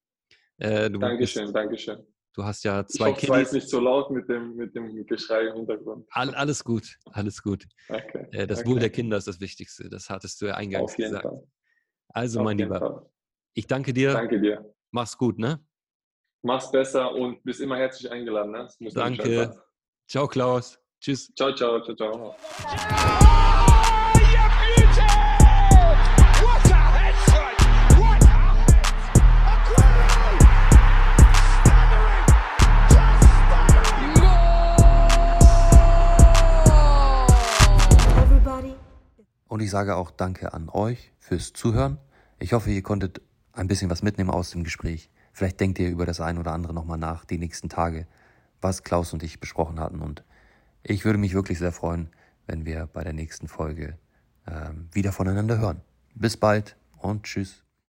Äh, du, bist, Dankeschön, Dankeschön. du hast ja Ich zwei hoffe, war jetzt Kiddies. nicht so laut mit dem, mit dem Geschrei im Hintergrund. All, alles gut, alles gut. Okay. Äh, das okay. Wohl der Kinder ist das Wichtigste. Das hattest du ja eingangs Auf jeden gesagt. Fall. Also, Auf mein Lieber, Fall. ich danke dir. Danke dir. Mach's gut, ne? Mach's besser und bist immer herzlich eingeladen. Ne? Danke. Ciao, Klaus. Tschüss. Ciao, ciao, ciao, ciao. Oh, Und ich sage auch Danke an euch fürs Zuhören. Ich hoffe, ihr konntet ein bisschen was mitnehmen aus dem Gespräch. Vielleicht denkt ihr über das ein oder andere nochmal nach, die nächsten Tage, was Klaus und ich besprochen hatten. Und ich würde mich wirklich sehr freuen, wenn wir bei der nächsten Folge ähm, wieder voneinander hören. Bis bald und tschüss.